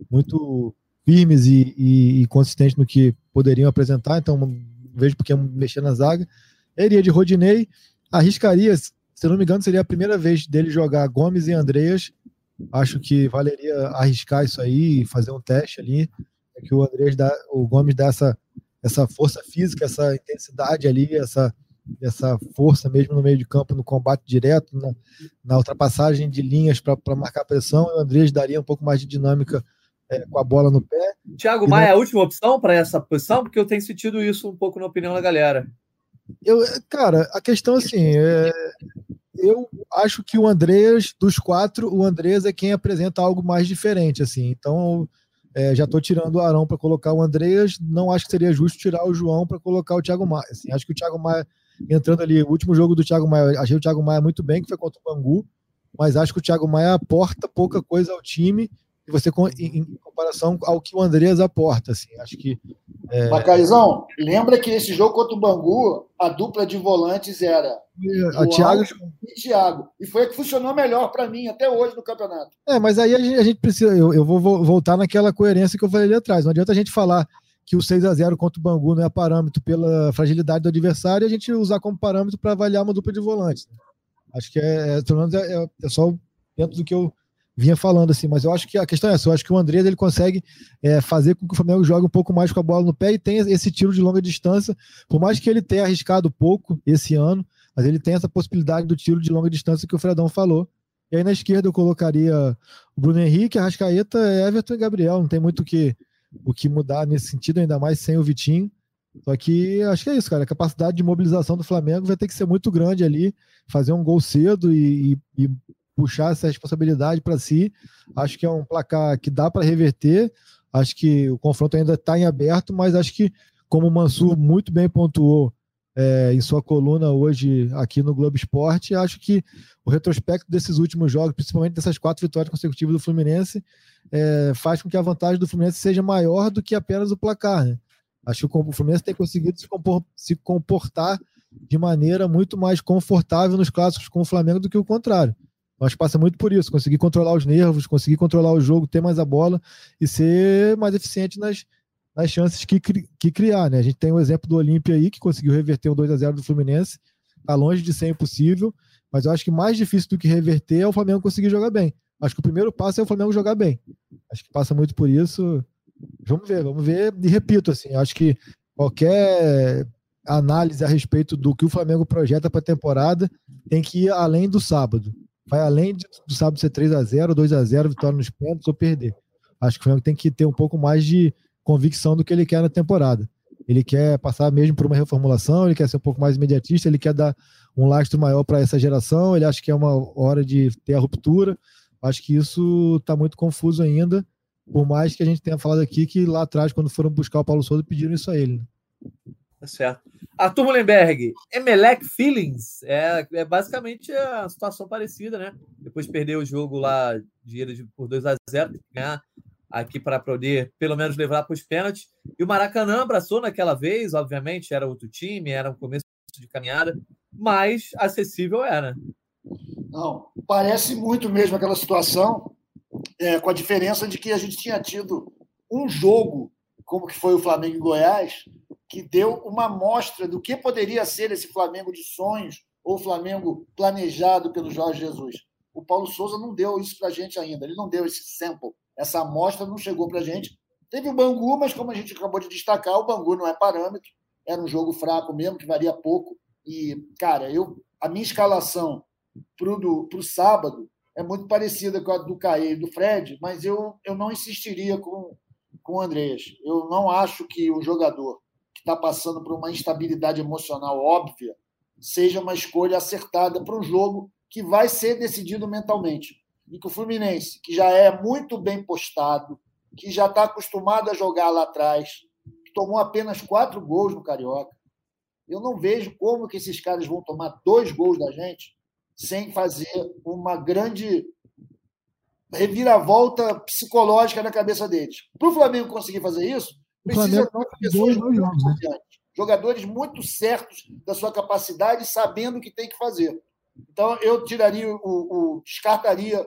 muito firmes e, e, e consistentes no que poderiam apresentar. Então vejo porque mexer na zaga. Eu iria de Rodinei. Arriscaria, se não me engano, seria a primeira vez dele jogar Gomes e Andreas Acho que valeria arriscar isso aí, fazer um teste ali, é que o Andrés dá, o Gomes dá essa, essa força física, essa intensidade ali, essa, essa força mesmo no meio de campo, no combate direto, na, na ultrapassagem de linhas para marcar pressão, e o Andrés daria um pouco mais de dinâmica é, com a bola no pé. Thiago Maia é a última opção para essa posição? Porque eu tenho sentido isso um pouco na opinião da galera. Eu, cara, a questão assim, é, eu acho que o Andrés, dos quatro, o Andrés é quem apresenta algo mais diferente, assim. Então, é, já estou tirando o Arão para colocar o Andreas. Não acho que seria justo tirar o João para colocar o Thiago Maia. Assim, acho que o Thiago Maia, entrando ali, o último jogo do Thiago Maia, achei o Thiago Maia muito bem, que foi contra o Bangu, mas acho que o Thiago Maia aporta pouca coisa ao time e você em, em, comparação ao que o Andreas aporta. Assim, acho que. É... Macarizão, lembra que esse jogo contra o Bangu, a dupla de volantes era a Thiago e Thiago. E foi a que funcionou melhor para mim até hoje no campeonato. É, mas aí a gente, a gente precisa. Eu, eu, vou voltar naquela coerência que eu falei ali atrás. Não adianta a gente falar que o 6 a 0 contra o Bangu não é parâmetro pela fragilidade do adversário e a gente usar como parâmetro para avaliar uma dupla de volantes. Acho que é, é, pelo menos é, é, é só dentro do que eu vinha falando assim, mas eu acho que a questão é essa, eu acho que o Andrés ele consegue é, fazer com que o Flamengo jogue um pouco mais com a bola no pé e tenha esse tiro de longa distância, por mais que ele tenha arriscado pouco esse ano, mas ele tem essa possibilidade do tiro de longa distância que o Fredão falou. E aí na esquerda eu colocaria o Bruno Henrique, a Rascaeta, Everton e Gabriel, não tem muito o que, o que mudar nesse sentido, ainda mais sem o Vitinho. Só que acho que é isso, cara. A capacidade de mobilização do Flamengo vai ter que ser muito grande ali, fazer um gol cedo e, e, e puxar essa responsabilidade para si. Acho que é um placar que dá para reverter. Acho que o confronto ainda está em aberto, mas acho que, como o Mansur muito bem pontuou é, em sua coluna hoje aqui no Globo Esporte, acho que o retrospecto desses últimos jogos, principalmente dessas quatro vitórias consecutivas do Fluminense, é, faz com que a vantagem do Fluminense seja maior do que apenas o placar. Né? Acho que o Fluminense tem conseguido se, compor, se comportar de maneira muito mais confortável nos clássicos com o Flamengo do que o contrário. Mas passa muito por isso, conseguir controlar os nervos, conseguir controlar o jogo, ter mais a bola e ser mais eficiente nas, nas chances que, que criar, né? A gente tem o exemplo do Olímpia aí, que conseguiu reverter o 2 a 0 do Fluminense, tá longe de ser impossível, mas eu acho que mais difícil do que reverter é o Flamengo conseguir jogar bem. Acho que o primeiro passo é o Flamengo jogar bem. Acho que passa muito por isso. Vamos ver, vamos ver. E repito, assim, acho que qualquer análise a respeito do que o Flamengo projeta para a temporada tem que ir além do sábado vai além de, do sábado ser 3 a 0 2 a 0 vitória nos pênaltis ou perder. Acho que o Flamengo tem que ter um pouco mais de convicção do que ele quer na temporada. Ele quer passar mesmo por uma reformulação, ele quer ser um pouco mais imediatista, ele quer dar um lastro maior para essa geração, ele acha que é uma hora de ter a ruptura. Acho que isso está muito confuso ainda, por mais que a gente tenha falado aqui que lá atrás, quando foram buscar o Paulo Souza, pediram isso a ele. Né? Tá certo. Arthur Mullenberg, Emelec Feelings. É, é basicamente a situação parecida, né? Depois de perder o jogo lá de, por 2 a 0 ganhar aqui para poder pelo menos levar para os pênaltis. E o Maracanã abraçou naquela vez, obviamente, era outro time, era um começo de caminhada, mas acessível era. Não, parece muito mesmo aquela situação, é, com a diferença de que a gente tinha tido um jogo, como que foi o Flamengo em Goiás, que deu uma amostra do que poderia ser esse Flamengo de sonhos ou Flamengo planejado pelo Jorge Jesus. O Paulo Souza não deu isso para a gente ainda, ele não deu esse sample, essa amostra não chegou para a gente. Teve o Bangu, mas como a gente acabou de destacar, o Bangu não é parâmetro, era um jogo fraco mesmo, que varia pouco. E, cara, eu, a minha escalação para o sábado é muito parecida com a do Caê e do Fred, mas eu, eu não insistiria com, com o Andrés. Eu não acho que o jogador que está passando por uma instabilidade emocional óbvia, seja uma escolha acertada para um jogo que vai ser decidido mentalmente. E que o Fluminense, que já é muito bem postado, que já está acostumado a jogar lá atrás, que tomou apenas quatro gols no Carioca, eu não vejo como que esses caras vão tomar dois gols da gente sem fazer uma grande reviravolta psicológica na cabeça deles. Para o Flamengo conseguir fazer isso, Precisa de pessoas muito né? jogadores muito certos da sua capacidade, sabendo o que tem que fazer. Então, eu tiraria o, o descartaria,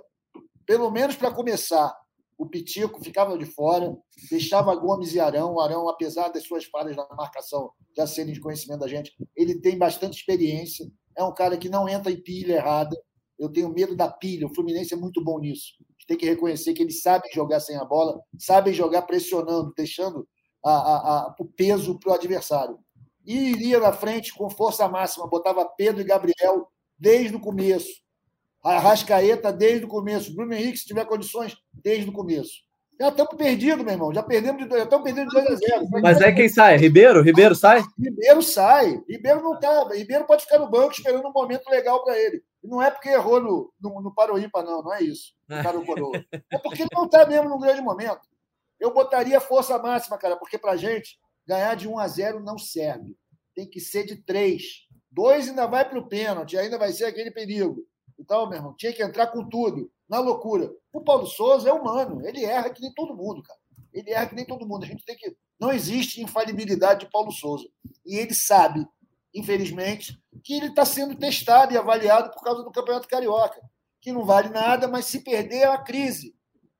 pelo menos para começar, o Pitico ficava de fora, deixava Gomes e Arão. O Arão, apesar das suas falhas na marcação já serem de conhecimento da gente, ele tem bastante experiência. É um cara que não entra em pilha errada. Eu tenho medo da pilha. O Fluminense é muito bom nisso. A gente tem que reconhecer que eles sabem jogar sem a bola, sabem jogar pressionando, deixando a, a, a, o peso para o adversário. E iria na frente com força máxima, botava Pedro e Gabriel desde o começo. A Rascaeta desde o começo. Bruno Henrique, se tiver condições, desde o começo. Já estamos perdidos, meu irmão. Já perdemos de já estamos perdendo de 2 a 0. Mas é quem sai? Ribeiro? Ribeiro sai? Ribeiro sai. Ribeiro não está. Ribeiro pode ficar no banco esperando um momento legal para ele. E não é porque errou no, no, no Paroímpa, não. Não é isso. No é porque ele não está mesmo num grande momento. Eu botaria força máxima, cara, porque pra gente ganhar de 1 a 0 não serve. Tem que ser de 3. Dois ainda vai para o pênalti, ainda vai ser aquele perigo. Então, meu irmão, tinha que entrar com tudo, na loucura. O Paulo Souza é humano, ele erra que nem todo mundo, cara. Ele erra que nem todo mundo. A gente tem que. Não existe infalibilidade de Paulo Souza. E ele sabe, infelizmente, que ele está sendo testado e avaliado por causa do Campeonato Carioca. Que não vale nada, mas se perder é uma crise.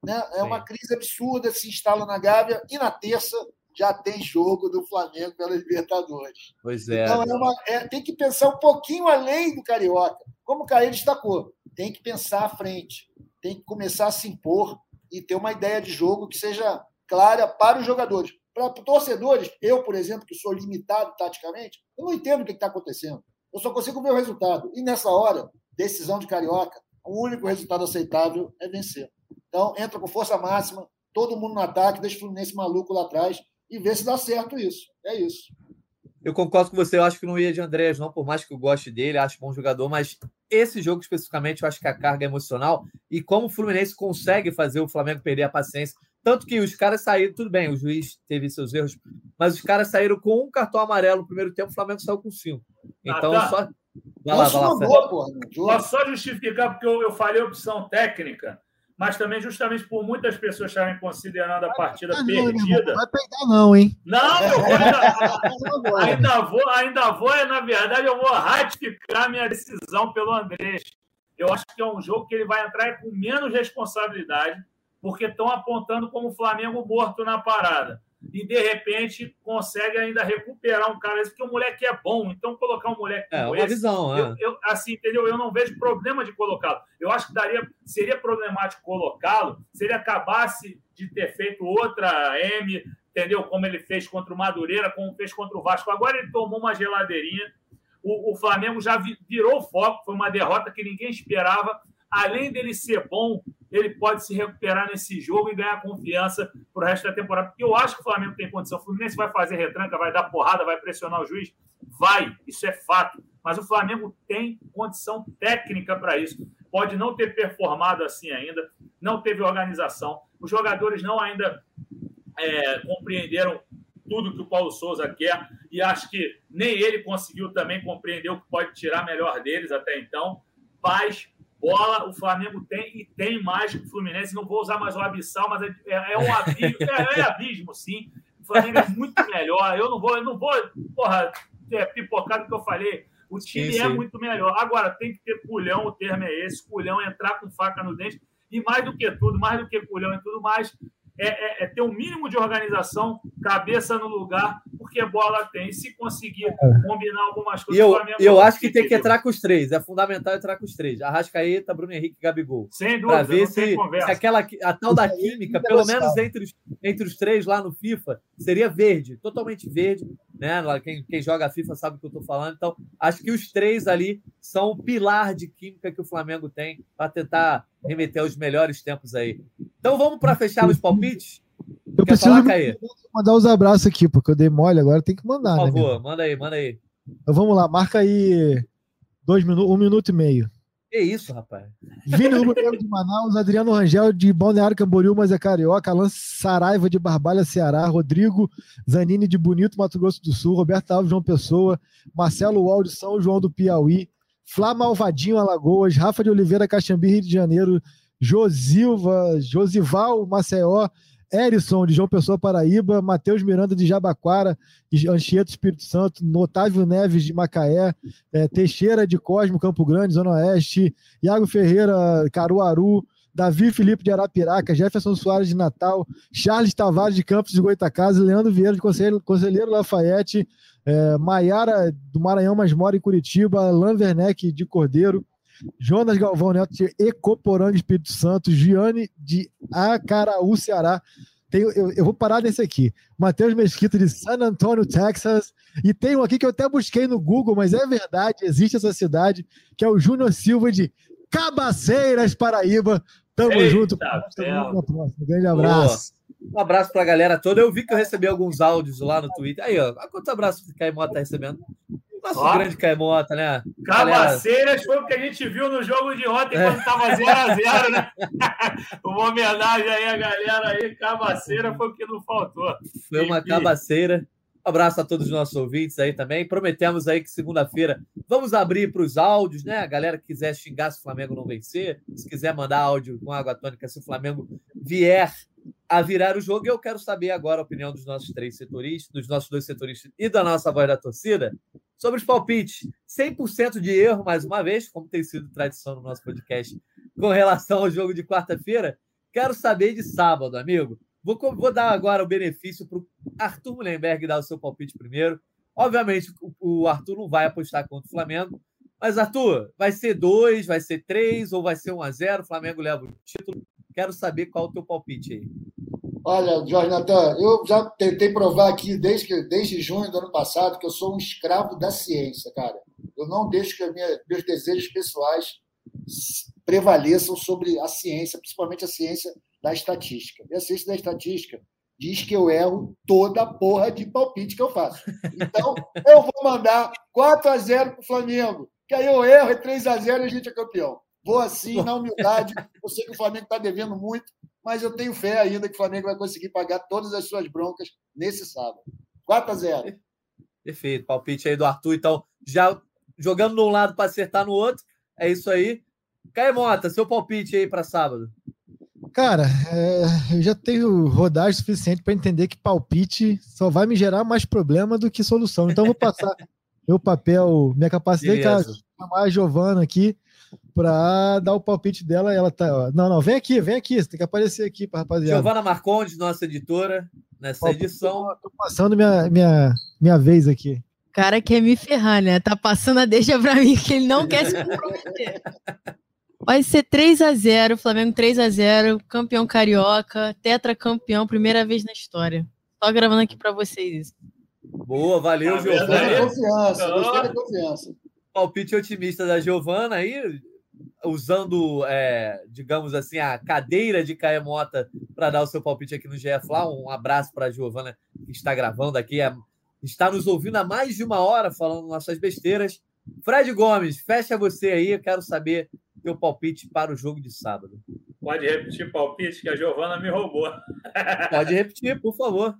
Né? É uma crise absurda, se instala na Gávea e na terça já tem jogo do Flamengo pela Libertadores. Pois é. Então, é uma, é, tem que pensar um pouquinho além do Carioca. Como o Caio destacou, tem que pensar à frente, tem que começar a se impor e ter uma ideia de jogo que seja clara para os jogadores. Para torcedores, eu, por exemplo, que sou limitado taticamente, eu não entendo o que está acontecendo. Eu só consigo ver o resultado. E nessa hora, decisão de Carioca, o único resultado aceitável é vencer. Então, entra com força máxima, todo mundo no ataque, deixa o Fluminense maluco lá atrás e ver se dá certo isso. É isso. Eu concordo com você, eu acho que não ia de Andréas, não, por mais que eu goste dele, acho bom jogador, mas esse jogo especificamente eu acho que a carga é emocional e como o Fluminense consegue fazer o Flamengo perder a paciência. Tanto que os caras saíram, tudo bem, o juiz teve seus erros, mas os caras saíram com um cartão amarelo no primeiro tempo, o Flamengo saiu com cinco. Então, ah, tá. só. Vai lá, vai lá, Vou só justificar, porque eu, eu falei opção técnica mas também justamente por muitas pessoas estarem considerando a partida não, perdida. Não vai pegar, não, hein? Não, eu vou, ainda, ainda, vou, ainda vou, na verdade, eu vou ratificar minha decisão pelo Andrés. Eu acho que é um jogo que ele vai entrar com menos responsabilidade, porque estão apontando como o Flamengo morto na parada e de repente consegue ainda recuperar um cara porque o moleque é bom. Então, colocar um moleque é, uma esse, visão, é. eu, eu, assim, entendeu? Eu não vejo problema de colocá-lo. Eu acho que daria, seria problemático colocá-lo se ele acabasse de ter feito outra M, entendeu? Como ele fez contra o Madureira, como fez contra o Vasco. Agora ele tomou uma geladeirinha. O, o Flamengo já virou foco, foi uma derrota que ninguém esperava. Além dele ser bom, ele pode se recuperar nesse jogo e ganhar confiança para o resto da temporada. Porque eu acho que o Flamengo tem condição. O Fluminense vai fazer retranca, vai dar porrada, vai pressionar o juiz? Vai, isso é fato. Mas o Flamengo tem condição técnica para isso. Pode não ter performado assim ainda, não teve organização. Os jogadores não ainda é, compreenderam tudo que o Paulo Souza quer e acho que nem ele conseguiu também compreender o que pode tirar melhor deles até então. Paz, bola o Flamengo tem e tem mais que o Fluminense. Não vou usar mais o abissal, mas é, é, é um abismo, é, é, abismo, sim. O Flamengo é muito melhor. Eu não vou, eu não vou, porra, é, pipocar do que eu falei. O time sim, é sim. muito melhor. Agora, tem que ter culhão, o termo é esse, culhão entrar com faca no dente. E mais do que tudo, mais do que culhão e tudo mais, é, é, é, ter um mínimo de organização, cabeça no lugar, porque bola tem. Se conseguir é. combinar algumas coisas, eu, eu acho que tem que entrar com os três. É fundamental entrar com os três. Arrascaeta, Bruno Henrique e Gabigol. Sem dúvida. Para ver se, se, aquela, a tal da química, pelo menos entre os, entre os três lá no FIFA, seria verde, totalmente verde. Né? Quem, quem joga FIFA sabe o que eu estou falando. Então, acho que os três ali são o pilar de química que o Flamengo tem para tentar remeter aos melhores tempos aí. Então vamos para fechar os palpites? Eu Quer preciso falar, mandar os abraços aqui, porque eu dei mole, agora tem que mandar. Por né, favor, né, manda aí, manda aí. Então vamos lá, marca aí dois minutos, um minuto e meio. Que isso, rapaz? Vini Rubro de Manaus, Adriano Rangel de Balneário Camboriú, mas é carioca, Alan Saraiva de Barbalha, Ceará, Rodrigo Zanini de Bonito, Mato Grosso do Sul, Roberto Alves, João Pessoa, Marcelo Uol de São João do Piauí, Flá Malvadinho, Alagoas, Rafa de Oliveira, Caxambi, Rio de Janeiro, Josilva, Josival, Maceió, Erison, de João Pessoa, Paraíba, Matheus Miranda, de Jabaquara, Anchieta, Espírito Santo, Otávio Neves, de Macaé, é, Teixeira, de Cosmo, Campo Grande, Zona Oeste, Iago Ferreira, Caruaru, Davi Felipe de Arapiraca, Jefferson Soares de Natal, Charles Tavares de Campos de Goitacazes, Leandro Vieira de Conselheiro, Conselheiro Lafayette, é, Maiara do Maranhão, mas mora em Curitiba, Alain Werneck de Cordeiro, Jonas Galvão Neto de Ecoporanga, Espírito Santo, Giane de Acaraú, Ceará. Tenho, eu, eu, vou parar nesse aqui. Matheus Mesquita de San Antonio, Texas. E tem um aqui que eu até busquei no Google, mas é verdade, existe essa cidade, que é o Júnior Silva de Cabaceiras, Paraíba. Tamo Eita, junto. Um grande abraço. Um abraço para a galera toda. Eu vi que eu recebi alguns áudios lá no Twitter. Aí, ó. Quantos abraços que Caio Mota tá recebendo? Nosso Ó, grande Caemota, né? Cabaceiras foi o que a gente viu no jogo de ontem, é. quando estava 0x0, né? uma homenagem aí à galera aí. Cabaceira foi o que não faltou. Foi uma cabaceira. Abraço a todos os nossos ouvintes aí também. Prometemos aí que segunda-feira vamos abrir para os áudios, né? A galera que quiser xingar se o Flamengo não vencer, se quiser mandar áudio com água tônica se o Flamengo vier a virar o jogo. Eu quero saber agora a opinião dos nossos três setoristas, dos nossos dois setoristas e da nossa voz da torcida sobre os palpites. 100% de erro, mais uma vez, como tem sido tradição no nosso podcast com relação ao jogo de quarta-feira. Quero saber de sábado, amigo. Vou, vou dar agora o benefício para o Arthur Mullenberg dar o seu palpite primeiro. Obviamente, o Arthur não vai apostar contra o Flamengo. Mas, Arthur, vai ser dois, vai ser três ou vai ser um a zero? O Flamengo leva o título. Quero saber qual é o teu palpite aí. Olha, Jorge Natan, eu já tentei provar aqui desde, desde junho do ano passado que eu sou um escravo da ciência, cara. Eu não deixo que minha, meus desejos pessoais prevaleçam sobre a ciência, principalmente a ciência da estatística. E a ciência da estatística diz que eu erro toda a porra de palpite que eu faço. Então, eu vou mandar 4 a 0 para o Flamengo, que aí eu erro, é 3 a 0 e a gente é campeão. Vou assim, na humildade. Eu sei que o Flamengo está devendo muito, mas eu tenho fé ainda que o Flamengo vai conseguir pagar todas as suas broncas nesse sábado. 4 a 0. Perfeito. Palpite aí do Arthur, então, já jogando de um lado para acertar no outro. É isso aí. Caemota, seu palpite aí para sábado. Cara, é, eu já tenho rodagem suficiente para entender que palpite só vai me gerar mais problema do que solução. Então, vou passar meu papel, minha capacidade de chamar a Giovana aqui para dar o palpite dela. Ela tá. Não, não, vem aqui, vem aqui. Você tem que aparecer aqui para rapaziada. Giovana Marcondes, nossa editora, nessa palpite, edição. Tô passando minha, minha, minha vez aqui. O cara quer me ferrar, né? Tá passando a deixa para mim que ele não quer se comprometer. Vai ser 3 a 0 Flamengo 3 a 0 campeão carioca, tetracampeão, primeira vez na história. Só gravando aqui para vocês isso. Boa, valeu, Giovana. Confiança, gostei da confiança. Palpite otimista da Giovana aí, usando, é, digamos assim, a cadeira de Caemota para dar o seu palpite aqui no GF lá. Um abraço para a Giovana, que está gravando aqui, é, está nos ouvindo há mais de uma hora falando nossas besteiras. Fred Gomes, fecha você aí, eu quero saber teu palpite para o jogo de sábado. Pode repetir palpite que a Giovana me roubou. Pode repetir, por favor.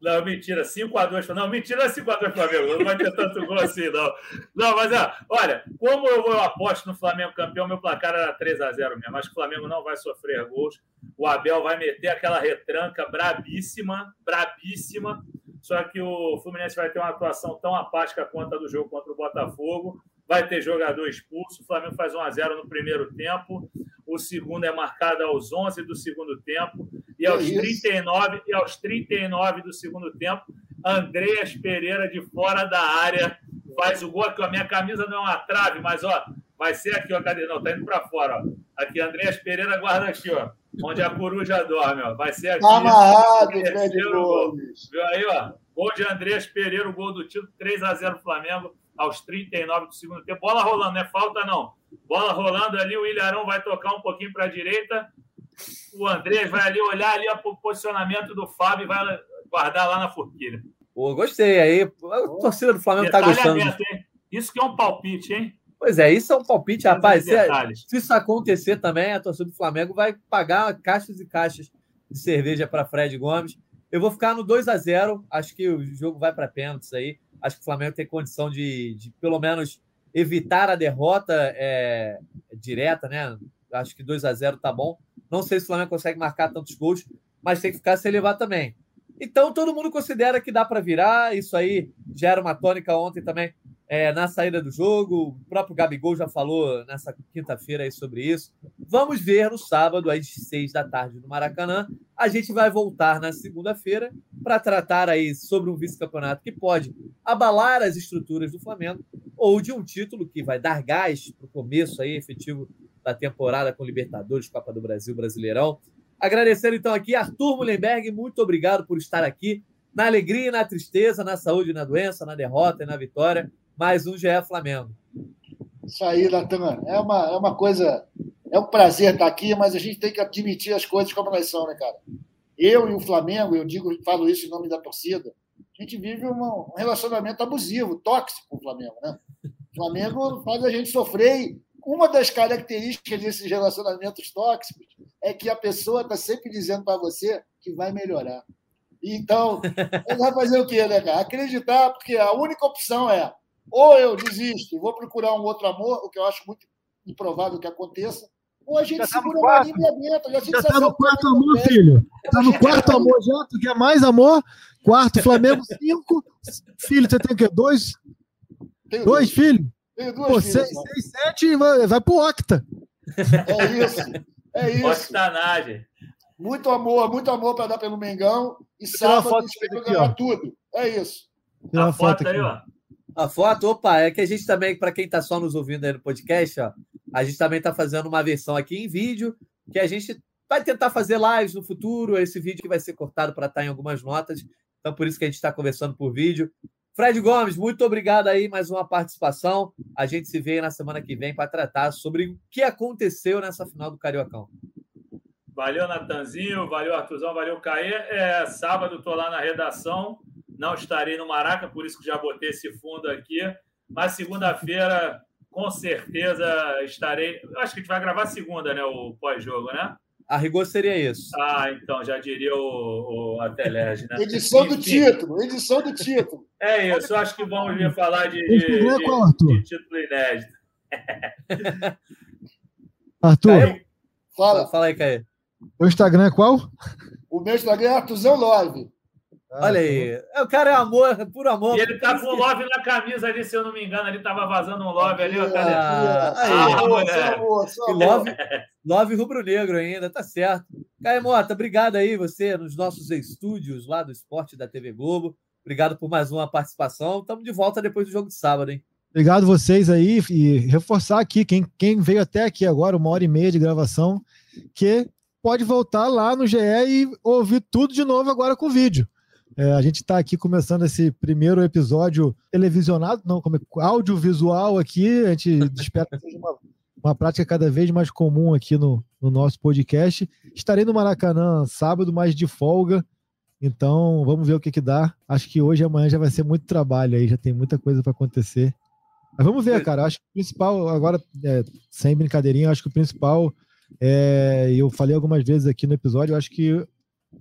Não, mentira, 5x2. Não, mentira, 5x2 Flamengo. Não vai ter tanto gol assim, não. Não, mas olha, como eu, eu aposto no Flamengo campeão, meu placar era 3x0 mesmo. Acho que o Flamengo não vai sofrer gols. O Abel vai meter aquela retranca brabíssima, brabíssima. Só que o Fluminense vai ter uma atuação tão apática quanto a do jogo contra o Botafogo. Vai ter jogador expulso. O Flamengo faz 1x0 no primeiro tempo. O segundo é marcado aos 11 do segundo tempo. E aos, 39, e aos 39 do segundo tempo, Andreas Pereira de fora da área faz o gol. Aqui, a minha camisa não é uma trave, mas ó, vai ser aqui, ó. Cadê? Não, tá indo para fora, ó. Aqui, Andreas Pereira guarda aqui, ó. Onde a coruja dorme, ó. Vai ser aqui. Tá amarrado, Fred. Viu aí, ó? Gol de Andreas Pereira, o gol do título, 3 a 0 Flamengo, aos 39 do segundo tempo. Bola rolando, não é falta, não. Bola rolando ali, o Ilharão vai tocar um pouquinho para a direita o Andrés vai ali olhar ali o posicionamento do Fábio e vai guardar lá na forquilha. Pô, gostei aí. A torcida do Flamengo está gostando. Hein? Isso que é um palpite, hein? Pois é, isso é um palpite, rapaz. Se, se, isso acontecer também, a torcida do Flamengo vai pagar caixas e caixas de cerveja para Fred Gomes. Eu vou ficar no 2 a 0 Acho que o jogo vai para pênaltis aí. Acho que o Flamengo tem condição de, de pelo menos, evitar a derrota é, direta, né? Acho que 2 a 0 tá bom. Não sei se o Flamengo consegue marcar tantos gols, mas tem que ficar sem levar também. Então, todo mundo considera que dá para virar. Isso aí gera uma tônica ontem também é, na saída do jogo. O próprio Gabigol já falou nessa quinta-feira sobre isso. Vamos ver no sábado, às seis da tarde, no Maracanã. A gente vai voltar na segunda-feira para tratar aí sobre um vice-campeonato que pode abalar as estruturas do Flamengo ou de um título que vai dar gás para o começo aí efetivo da temporada com Libertadores, Copa do Brasil, Brasileirão. Agradecer então aqui Arthur Mullenberg, muito obrigado por estar aqui na alegria e na tristeza, na saúde e na doença, na derrota e na vitória. Mais um GE Flamengo. Isso aí, Natan. É uma, é uma coisa. É um prazer estar aqui, mas a gente tem que admitir as coisas como elas são, né, cara? Eu e o Flamengo, eu digo, falo isso em nome da torcida, a gente vive uma, um relacionamento abusivo, tóxico com o Flamengo. Né? O Flamengo faz a gente sofrer. E uma das características desses relacionamentos tóxicos é que a pessoa está sempre dizendo para você que vai melhorar. Então, vai fazer o quê, né, cara? Acreditar, porque a única opção é ou eu desisto e vou procurar um outro amor, o que eu acho muito improvável que aconteça, ou a gente já segura tá a marinha dentro. Já está no quarto amor, filho. Está no quarto amor já, tu quer mais amor? Quarto, Flamengo, cinco. Filho, você tem o quê? Dois? Tenho dois, dois filhos? Tenho duas Pô, filhas, seis, seis, sete, vai, vai pro Octa. É isso. É isso. Octanagem. Muito amor, muito amor para dar pelo Mengão. E sábado espero ganhar tudo. É isso. Tira a foto, foto aí, ó. A foto, opa, é que a gente também, para quem está só nos ouvindo aí no podcast, ó, a gente também está fazendo uma versão aqui em vídeo, que a gente vai tentar fazer lives no futuro. Esse vídeo que vai ser cortado para estar tá em algumas notas. Então, por isso que a gente está conversando por vídeo. Fred Gomes, muito obrigado aí, mais uma participação. A gente se vê na semana que vem para tratar sobre o que aconteceu nessa final do Cariocão. Valeu, Natanzinho, valeu, Artuzão, valeu, Caê. É, sábado estou lá na redação, não estarei no Maraca, por isso que já botei esse fundo aqui. Mas segunda-feira, com certeza, estarei. Acho que a gente vai gravar segunda, né? O pós-jogo, né? A rigor seria isso. Ah, então, já diria o, o Atelege, né? Edição Enfim. do título, edição do título. É isso, acho que vamos vir falar de, de, de, de título inédito. Arthur. Fala. Fala aí, Caê. O Instagram é qual? O meu Instagram é Artuzão Love. Ah, Olha aí. Tá o cara é amor, é puro amor. E ele tá com love na camisa ali, se eu não me engano. Ali tava vazando um love ali. Ó, cadê? Ah, aí. Ah, amor, love, love rubro-negro ainda, tá certo. Caio Mota, obrigado aí você nos nossos estúdios lá do Esporte da TV Globo. Obrigado por mais uma participação. Estamos de volta depois do jogo de sábado, hein? Obrigado vocês aí e reforçar aqui quem, quem veio até aqui agora, uma hora e meia de gravação, que pode voltar lá no GE e ouvir tudo de novo agora com vídeo. É, a gente está aqui começando esse primeiro episódio televisionado, não, como é, audiovisual aqui. A gente espera que seja uma, uma prática cada vez mais comum aqui no, no nosso podcast. Estarei no Maracanã sábado, mas de folga. Então, vamos ver o que, que dá. Acho que hoje e amanhã já vai ser muito trabalho aí, já tem muita coisa para acontecer. Mas vamos ver, cara. Acho que o principal, agora, é, sem brincadeirinha, acho que o principal é, eu falei algumas vezes aqui no episódio, acho que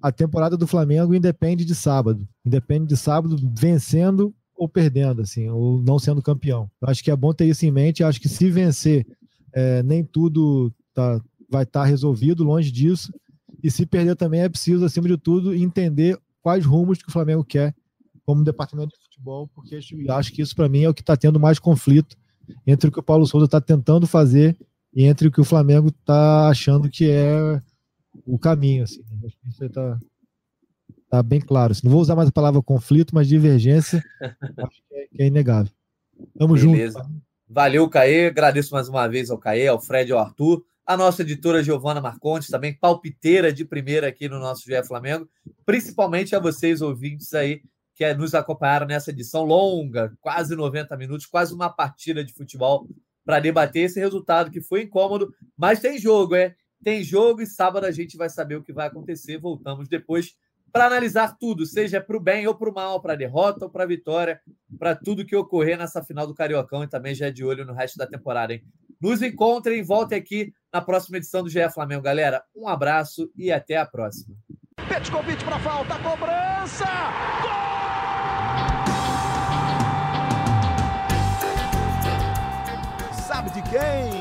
a temporada do Flamengo independe de sábado. Independe de sábado vencendo ou perdendo, assim, ou não sendo campeão. Eu acho que é bom ter isso em mente. Eu acho que se vencer, é, nem tudo tá, vai estar tá resolvido, longe disso. E se perder também é preciso, acima de tudo, entender quais rumos que o Flamengo quer como departamento de futebol, porque eu acho que isso para mim é o que está tendo mais conflito entre o que o Paulo Souza está tentando fazer e entre o que o Flamengo está achando que é o caminho. Assim. Isso está tá bem claro. Assim. Não vou usar mais a palavra conflito, mas divergência acho que é, que é inegável. Tamo Beleza. junto. Valeu, Caê. Agradeço mais uma vez ao Caê, ao Fred e ao Arthur. A nossa editora Giovana Marcontes, também palpiteira de primeira aqui no nosso GE Flamengo. Principalmente a vocês, ouvintes aí, que nos acompanharam nessa edição longa, quase 90 minutos, quase uma partida de futebol para debater esse resultado que foi incômodo, mas tem jogo, é? Tem jogo e sábado a gente vai saber o que vai acontecer. Voltamos depois para analisar tudo, seja para o bem ou para o mal, para a derrota ou para a vitória, para tudo que ocorrer nessa final do Cariocão e também já é de olho no resto da temporada, hein? Nos encontrem, voltem aqui na próxima edição do GE Flamengo, galera. Um abraço e até a próxima. Pet convite para falta, cobrança! Gol! sabe de quem?